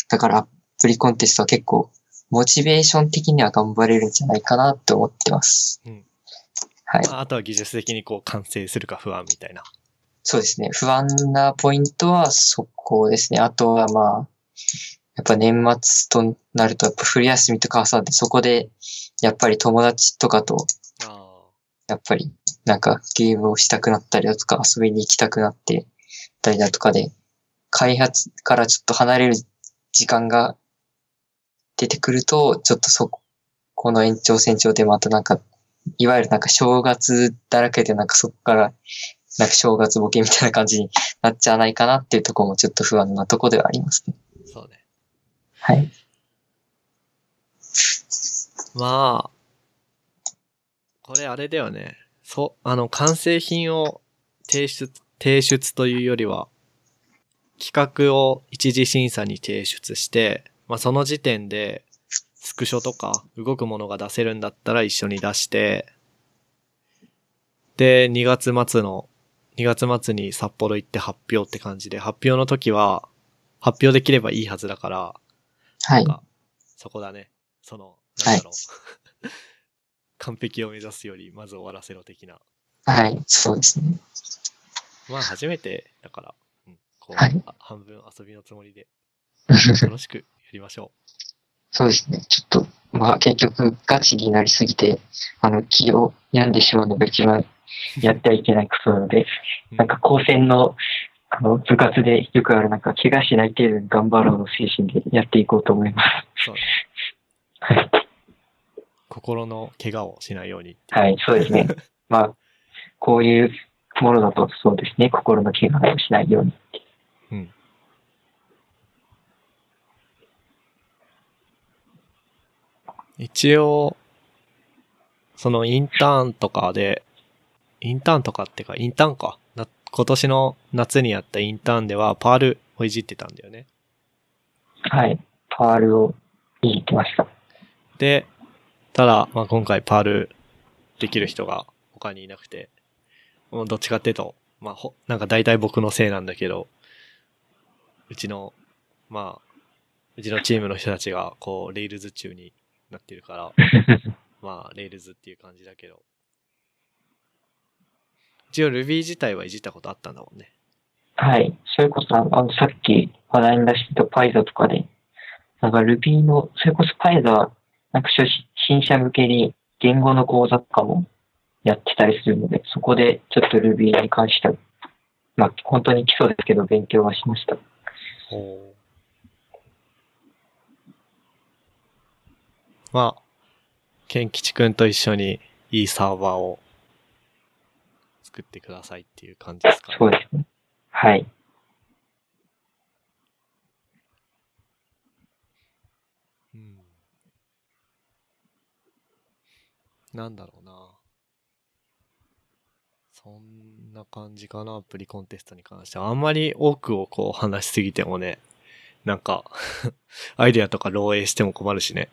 だからアプリコンテストは結構、モチベーション的には頑張れるんじゃないかなって思ってます。うんはい。まああとは技術的にこう完成するか不安みたいな。そうですね。不安なポイントはそこですね。あとはまあ、やっぱ年末となると、やっぱ冬休みとか挟んで、そこで、やっぱり友達とかと、あやっぱり、なんかゲームをしたくなったりだとか、遊びに行きたくなってたりだとかで、開発からちょっと離れる時間が出てくると、ちょっとそこ、この延長線上でまたなんか、いわゆるなんか正月だらけでなんかそこから、なんか正月ボケみたいな感じになっちゃわないかなっていうところもちょっと不安なところではありますね。あ、そうね。はい。まあ、これあれだよね。そう、あの、完成品を提出、提出というよりは、企画を一次審査に提出して、まあその時点で、スクショとか動くものが出せるんだったら一緒に出して、で、2月末の、2月末に札幌行って発表って感じで、発表の時は、発表できればいいはずだから、はい。そこだね。その、はいなんだろう。完璧を目指すより、まず終わらせろ的な。はい。そうですね。まあ、初めてだから、うん、こう、はいあ半分遊びのつもりで、楽しくやりましょそうですね。ちょっと、まあ結局ガチになりすぎて、あの、気を病んでしまうのが一番やってはいけないことなので、う。なんか高専の、あの、部活でよくあるなんか、怪我しない程度に頑張ろうの精神でやっていこうと思います。そうね。はい。心の怪我をしないようにはい、そうですね。まあ、こういうものだとそうですね。心の怪我をしないように。うん。一応、そのインターンとかで、インターンとかってか、インターンか。な今年の夏にやったインターンでは、パールをいじってたんだよね。はい。パールをいじってました。で、ただ、まあ、今回パールできる人が他にいなくて、もうどっちかっていうと、まあ、ほ、なんか大体僕のせいなんだけど、うちの、まあ、うちのチームの人たちが、こう、レイルズ中になってるから、まあ、レイルズっていう感じだけど。一応 Ruby 自体はいじったことあったんだもんね。はい。それこそ、あの、さっき話題に出してた Python とかで、なんか Ruby の、それこそ Python は、なんか初心者向けに言語の講座とかもやってたりするので、そこでちょっと Ruby に関しては、まあ本当に基礎ですけど勉強はしました。まあ、ケンキチ君と一緒にいいサーバーを作ってくださいっていう感じですかね。そうですね。はい。うん。なんだろうな。そんな感じかな、アプリコンテストに関しては。あんまり多くをこう話しすぎてもね、なんか アイデアとか漏洩しても困るしね。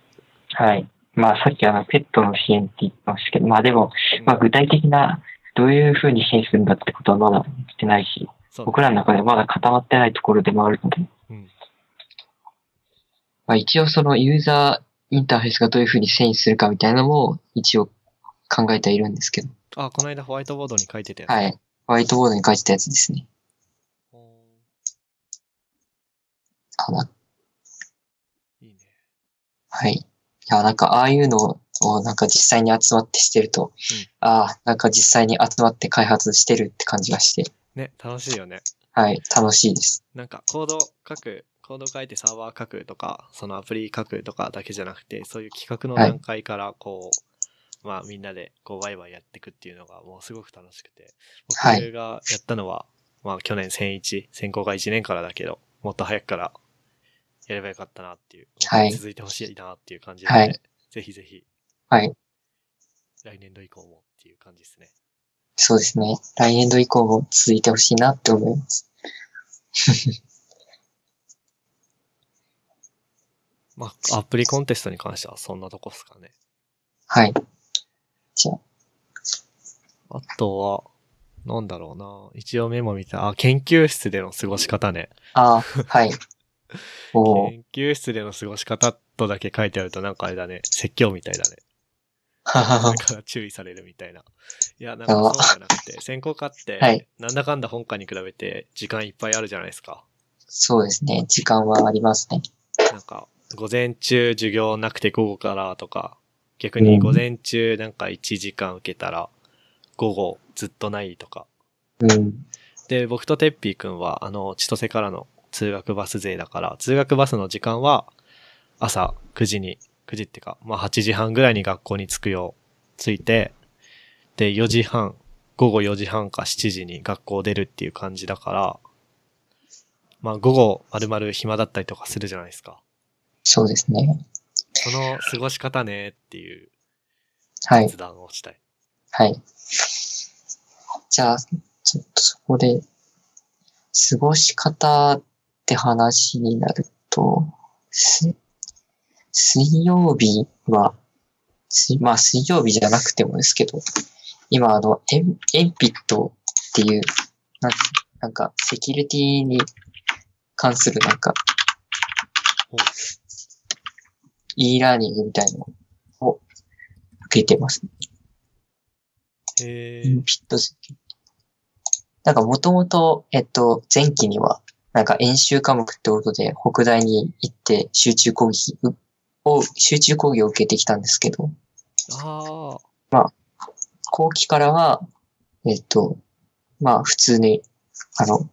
はい。まあさっきあのペットの支援って言ってましたけど、まあでも、まあ具体的などういうふうに支援するんだってことはまだ来てないし、僕らの中でまだ固まってないところでもあるので、うん。まあ一応そのユーザーインターフェースがどういうふうに遷移するかみたいなのも一応考えてはいるんですけど、あ、この間ホワイトボードに書いてたやつ。はい。ホワイトボードに書いてたやつですね。おあないいね。はい。いや、なんかああいうのをなんか実際に集まってしてると、うん。ああ、なんか実際に集まって開発してるって感じがして、ね、楽しいよね。はい、楽しいです。なんかコード書く、コード書いてサーバー書くとか、そのアプリ書くとかだけじゃなくて、そういう企画のはい。段階からこう、まあみんなでこうワイワイやっていくっていうのがもうすごく楽しくて、はい。僕がやったのは、まあ去年1001、専攻が1年からだけど、もっと早くからやればよかったなっていう、はい続いてほしいなっていう感じなので、はいぜひぜひはい。来年度以降もっていう感じですね。そうですね。来年度以降も続いてほしいなって思います。まあアプリコンテストに関してはそんなとこっすかね。はい。じゃあ、あとは、なんだろうな。一応メモ見た。あ、研究室での過ごし方ね。ああ、はい。研究室での過ごし方とだけ書いてあるとなんかあれだね。説教みたいだね。だから注意されるみたいな。いや、なんかそうじゃなくて、専攻科っはてい、なんだかんだ本科に比べて時間いっぱいあるじゃないですか。そうですね。時間はありますね。なんか、午前中授業なくて午後からとか、逆に午前中なんか1時間受けたら、午後ずっとないとか。うん。で、僕とてっぴーくんは、あの、千歳からの通学バス勢だから、通学バスの時間は、朝9時に、9時ってか、まあ8時半ぐらいに学校に着くよう、着いて、で、4時半、午後4時半か7時に学校出るっていう感じだから、まあ午後丸々暇だったりとかするじゃないですか。そうですね。その過ごし方ねっていうはい。雑談をしたい。はい。じゃあ、ちょっとそこで、過ごし方って話になると、す水曜日は、すまあ水曜日じゃなくてもですけど、今あの、エンエンピットっていう、なんなんか、セキュリティに関するなんか e ラーニングみたいなのを受けてます。えインピットスなんかもともと、えっと、前期には、なんか演習科目ってことで、北大に行って集中講義を、集中講義を受けてきたんですけど、ああ、後期からは、えっと、まあ普通に、あの、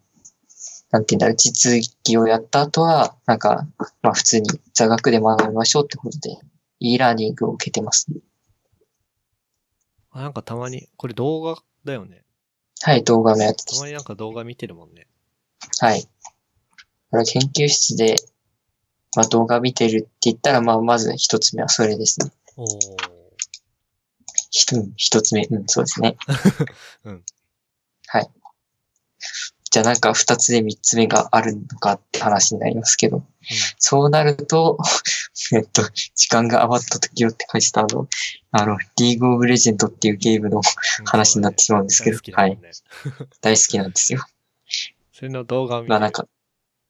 なんて言うんだろう、実技をやった後は、なんか、まあ普通に座学で学びましょうってことで、e ラーニングを受けてます。あなんかたまに、これ動画だよね。はい、動画のやつです。たまになんか動画見てるもんね。はい。だから研究室で、まあ動画見てるって言ったら、まあまず一つ目はそれですね。ひと一つ目、うん、そうですね。うん。はい。じゃあなんか二つ目、三つ目があるのかって話になりますけど、そうなると、えっと、時間が余った時よって書いてたあの、あの、リーグオブレジェンドっていうゲームのうん話になってしまうんですけど大好きだもんね。大好きなんですよ。それの動画を見てまあなんか、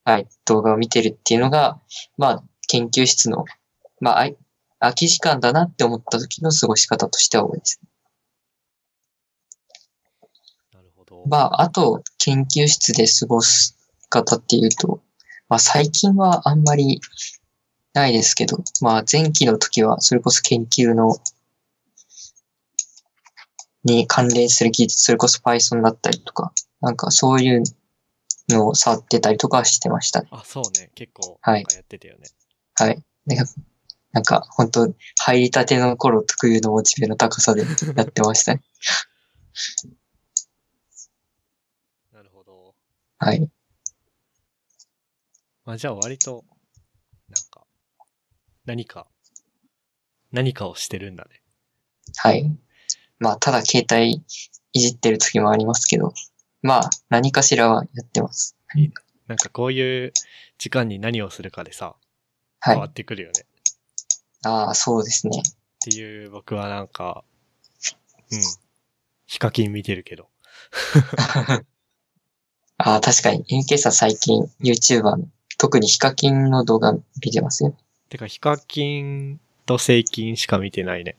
はい、動画を見てるっていうのが、まあ、研究室の、まあ、空き時間だなって思った時の過ごし方としては多いです。なるほど。まあ、あと、研究室で過ごす方っていうと、まあ、最近はあんまりないですけど、まあ、前期の時は、それこそ研究の、に関連する技術、それこそ Python だったりとか、なんかそういうのを触ってたりとかしてましたね。あ、そうね。結構、はないやってたよね。はい。なんか、なんか本当入りたての頃特有のモチベの高さでやってましたね。なるほど。はい。まあじゃあ割と、なんか、何か、何かをしてるんだね。はい。まあ、ただ携帯いじってる時もありますけど、まあ、何かしらはやってます。なんかこういう時間に何をするかでさ、はい。変わってくるよね。ああ、そうですね。っていう僕はなんか、うん。ヒカキン見てるけど。ああ、確かに。NK さん最近 YouTuber の、特にヒカキンの動画見てますよ。てかヒカキンとセイキンしか見てないね。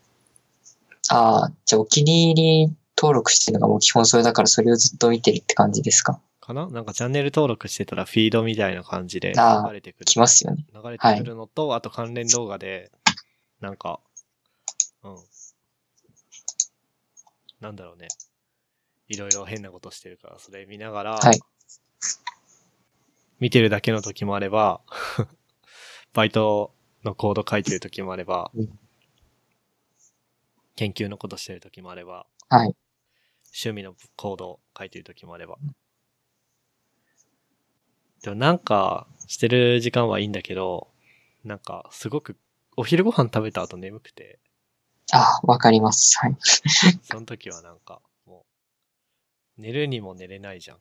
ああ、じゃあお気に入り登録してるのがもう基本それだからそれをずっと見てるって感じですか？かな？なんかチャンネル登録してたらフィードみたいな感じで流れてくる。来ますよね。流れてくるのと、あと関連動画で、なんか、うん。なんだろうね。いろいろ変なことしてるから、それ見ながら、はい見てるだけの時もあれば、バイトのコード書いてる時もあれば、うん研究のことしてる時もあれば、はい。趣味のコードを書いてる時もあれば。でもなんかしてる時間はいいんだけど、なんかすごくお昼ご飯食べた後眠くて、ああ、わかります。はい。その時はなんかもう寝るにも寝れないじゃん。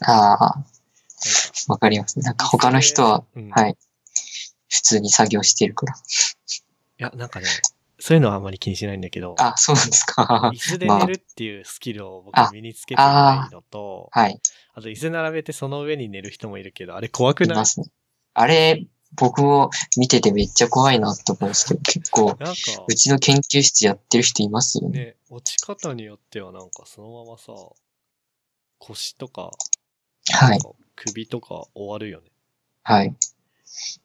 ああ、わかります。なんか他の人は、うん、。はいい。普通に作業してるから。や、なんかね、そういうのはあんまり気にしないんだけど、あ、そうなんですか。椅子でまあ寝るっていうスキルを僕あ身につけてないのと、はい。あと椅子並べてその上に寝る人もいるけど、あれ怖くない？いますね。あれ、僕も見ててめっちゃ怖いなって思うんですけど、結構、なんかう、ちの研究室やってる人いますよね。ね、落ち方によってはなんかそのままさ、腰とか、はい首とか終わるよね。はい。い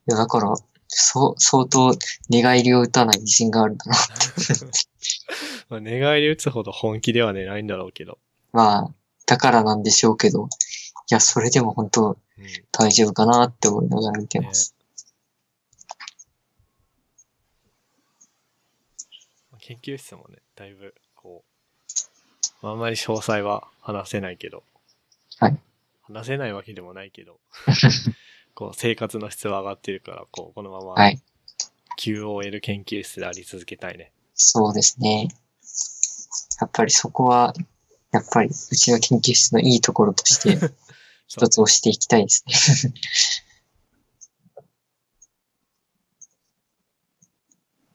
や、だから、そう、相当寝返りを打たない自信があるんだな。まあ寝返り打つほど本気では寝ないんだろうけど。まあ、だからなんでしょうけど、いや、それでも本当うん。大丈夫かなって思いながら見てます。研究室もね、だいぶ、こう、まああんまり詳細は話せないけど。はい。話せないわけでもないけど、こう、生活の質は上がってるから、こう、このままはい。QOL 研究室であり続けたいね。そうですね。やっぱりそこは、やっぱりうちの研究室のいいところとして 一つ押していきたいですね。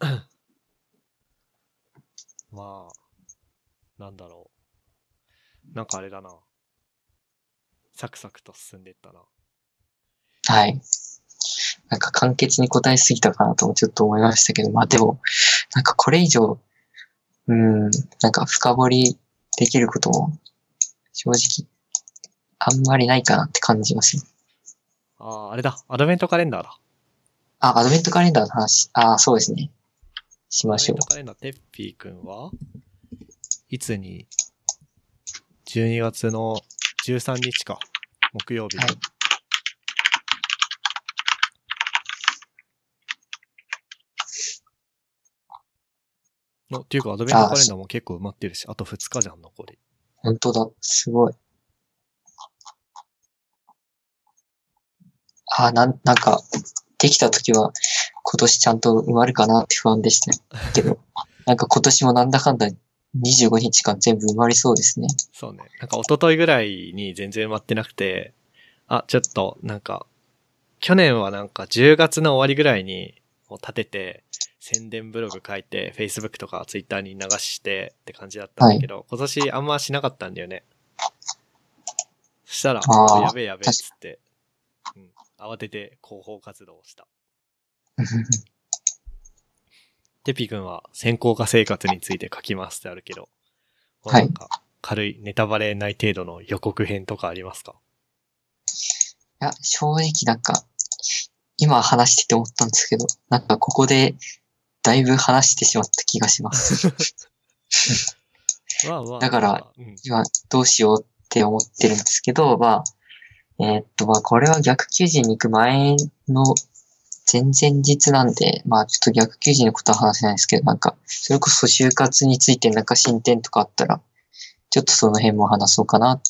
まあ、なんだろう。なんかあれだな。サクサクと進んでいったな。はい。なんか簡潔に答えすぎたかなともちょっと思いましたけど、まあでも、なんかこれ以上、うん、なんか深掘りできることも、正直、あんまりないかなって感じますね。ああ、あれだ。アドベントカレンダーだ。あ、アドベントカレンダーの話。あ、そうですね。しましょうアドベント。カレンダー、てっぴーくんはいつに ?12 月の13日か。木曜日。はいのっていうか、アドベントカレンダーも結構埋まってるし、あと2日じゃん、残り。本当だ。すごい。あ、なん、なんか、できた時は、今年ちゃんと埋まるかなって不安でしたけど、なんか今年もなんだかんだ25日間全部埋まりそうですね。そうね。なんか一昨日ぐらいに全然埋まってなくて、あ、ちょっと、なんか、去年はなんか10月の終わりぐらいにもう立てて、宣伝ブログ書いて、Facebook とか Twitter に流してって感じだったんだけど、今年あんましなかったんだよね。そしたら、やべえやべえっつって、うん、慌てて広報活動をした。テピ君は先行化生活について書きますってあるけど、はいなんか軽いネタバレない程度の予告編とかありますか？いや、正直なんか、今話してて思ったんですけど、なんかここで、だいぶ話してしまった気がします。だから今、どうしようって思ってるんですけど、まあ、えーっと、まあ、これは逆求人に行く前の前々日なんで、まあ、ちょっと逆求人のことは話せないですけど、なんか、それこそ就活についてなんか進展とかあったら、ちょっとその辺も話そうかな、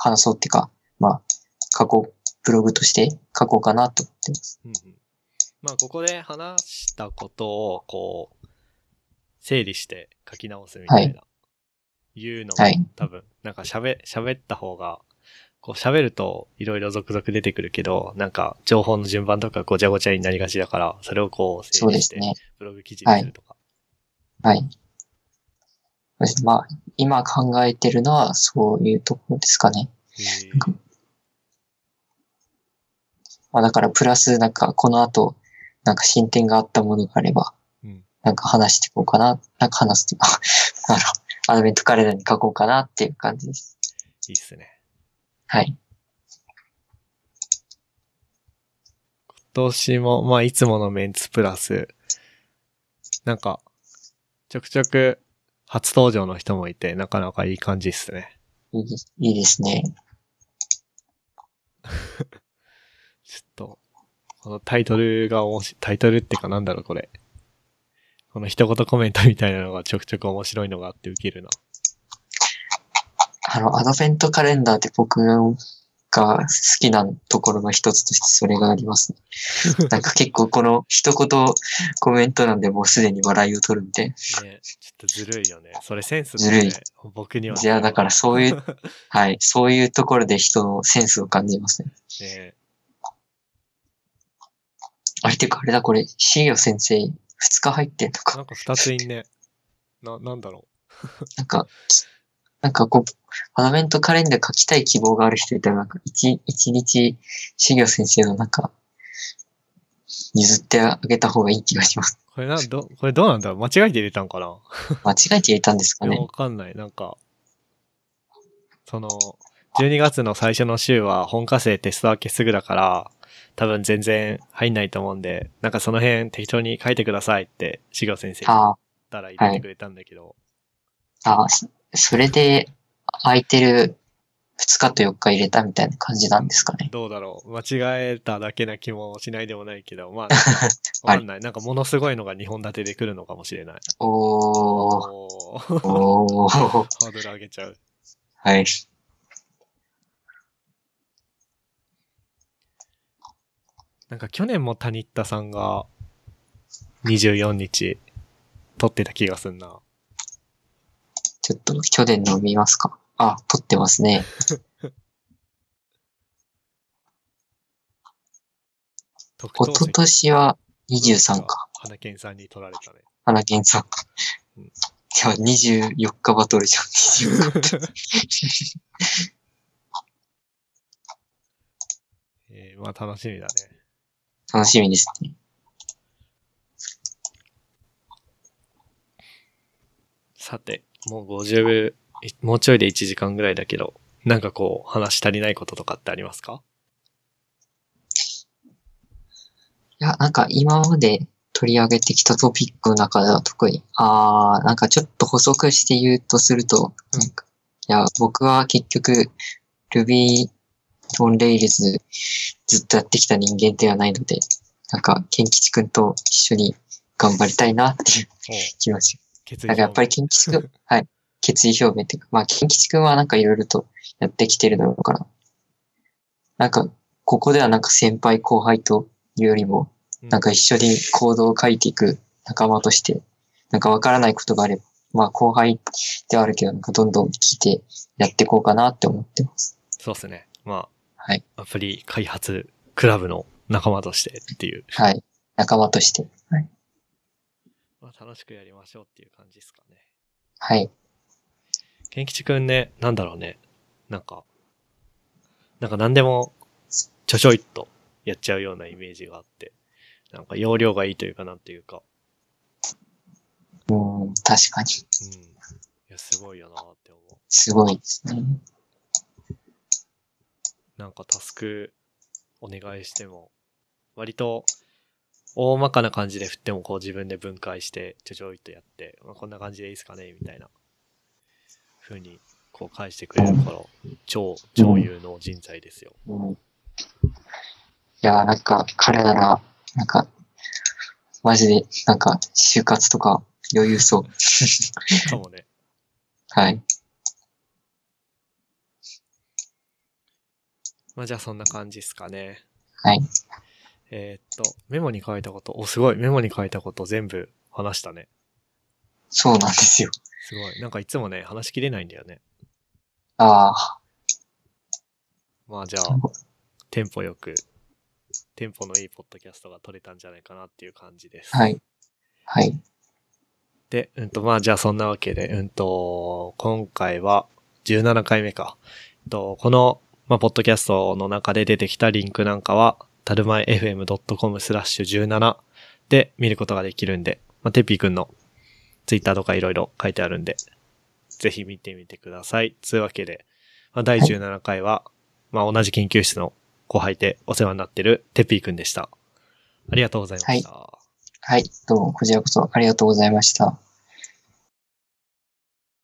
話そうっていうか、まあ、過去、ブログとして書こうかなと思ってます。うんうんまあここで話したことを、こう、整理して書き直すみたいな、いうのも、はい多分、なんか喋、喋った方が、こう喋るといろいろ続々出てくるけど、なんか情報の順番とかごちゃごちゃになりがちだから、それをこう整理して、そうですね。ブログ記事にするとか。はい。そうですまあ、今考えてるのはそういうところですかね。まあだからプラスなんかこの後、なんか進展があったものがあれば、うん。なんか話していこうかな、なんか話すっていうか、あの、アドベントカレンダーに書こうかなっていう感じです。いいっすね。はい。今年も、まあ、いつものメンツプラス、なんか、ちょくちょく初登場の人もいて、なかなかいい感じっすね。いいですいいですね。ちょっと、このタイトルが面白い、タイトルってかなんだろう、これ。この一言コメントみたいなのがちょくちょく面白いのがあってウケるな。あの、アドベントカレンダーって僕が好きなところの一つとしてそれがありますね。なんか結構この一言コメントなんでもうすでに笑いを取るみたいな。ね、ちょっとずるいよね。それセンスずるいね。僕には。いや、だからそういう、はい、そういうところで人のセンスを感じますね。ね。あれってかあれだ、これ、シゲ先生、二日入ってんのか。なんか二ついんね。な、なんだろ なんか、なんかこう、アドベントカレンダー書きたい希望がある人いたら、なんか一、一日、シゲ先生のなんか、譲ってあげた方がいい気がします。う。これな、ど、これどうなんだろう間違えて入れたんかな間違えて入れたんですかねわ。かんない。なんか、その、12月の最初の週は本科生テスト明けすぐだから、多分全然入んないと思うんで、なんかその辺適当に書いてくださいって、しが先生に言っあたら入れてくれたんだけど、あ、そそれで空いてる2日と4日入れたみたいな感じなんですかね。どうだろう間違えただけな気もしないでもないけど、まあ、わかんない。なんかものすごいのが2本立てで来るのかもしれない。おーおー、ハードル上げちゃう。はい。なんか去年も谷田さんが24日撮ってた気がすんな。ちょっと去年の見ますか。あ、撮ってますね。特一昨年は23か。。花健さんに撮られたね。花源さんうん。じゃあ24日バトルじゃん。24日。えー、まあ楽しみだね。楽しみですね。さて、もう50、いもうちょいで1時間ぐらいだけど、なんかこう、話し足りないこととかってありますか？いや、なんか今まで取り上げてきたトピックの中では特に、あー、なんかちょっと補足して言うとすると、うんいや、僕は結局 Ruby on Rails ずっとやってきた人間ではないので、なんか、ケンキチ君と一緒に頑張りたいなっていう気持ち。なんかやっぱりケンキチ君、はい、決意表明っていうか、まあ、ケンキチ君はなんかいろいろとやってきてるだろうから、なんか、ここではなんか先輩後輩というよりも、うんなんか一緒に行動を書いていく仲間として、なんかわからないことがあれば、まあ後輩ではあるけど、なんかどんどん聞いてやっていこうかなって思ってます。そうっすね。まはい。あ、アプリ開発クラブの仲間としてっていう。はい。仲間として。はい。まあ楽しくやりましょうっていう感じですかね。はい。ケンキチくんね、なんだろうね。なんか、なんか何でもちょちょいっとやっちゃうようなイメージがあって、なんか容量がいいというかなんていうか、うん、確かに。うん。いや、すごいよなって思う。すごいですね。なんかタスクお願いしても、割と大まかな感じで振ってもこう自分で分解してちょちょいっとやって、まあ、こんな感じでいいですかねみたいな風にこう返してくれるから、超、超有能人材ですよ。うん、いやー、なんか彼なら、なんか、マジで、なんか、就活とか余裕そう。かもね。はい。まあじゃあそんな感じですかね。はい。えーっと、メモに書いたこと、お、すごい、メモに書いたこと全部話したね。そうなんですよ。すごい。なんかいつもね、話しきれないんだよね。ああ、まあじゃあ、テンポよく、テンポのいいポッドキャストが撮れたんじゃないかなっていう感じです。はい。はい。で、うんと、まあじゃあそんなわけで、うんと、今回は17回目か。うんと、この、まあ、ポッドキャストの中で出てきたリンクなんかは、たるまえ fm.com スラッシュ17で見ることができるんで、まあ、てっぴーくんのツイッターとかいろいろ書いてあるんで、ぜひ見てみてください。つうわけで、まあ、第17回は、まあ、同じ研究室の後輩でお世話になってるてっぴーくんでした。ありがとうございました。はいはい、どうも、こちらこそありがとうございました。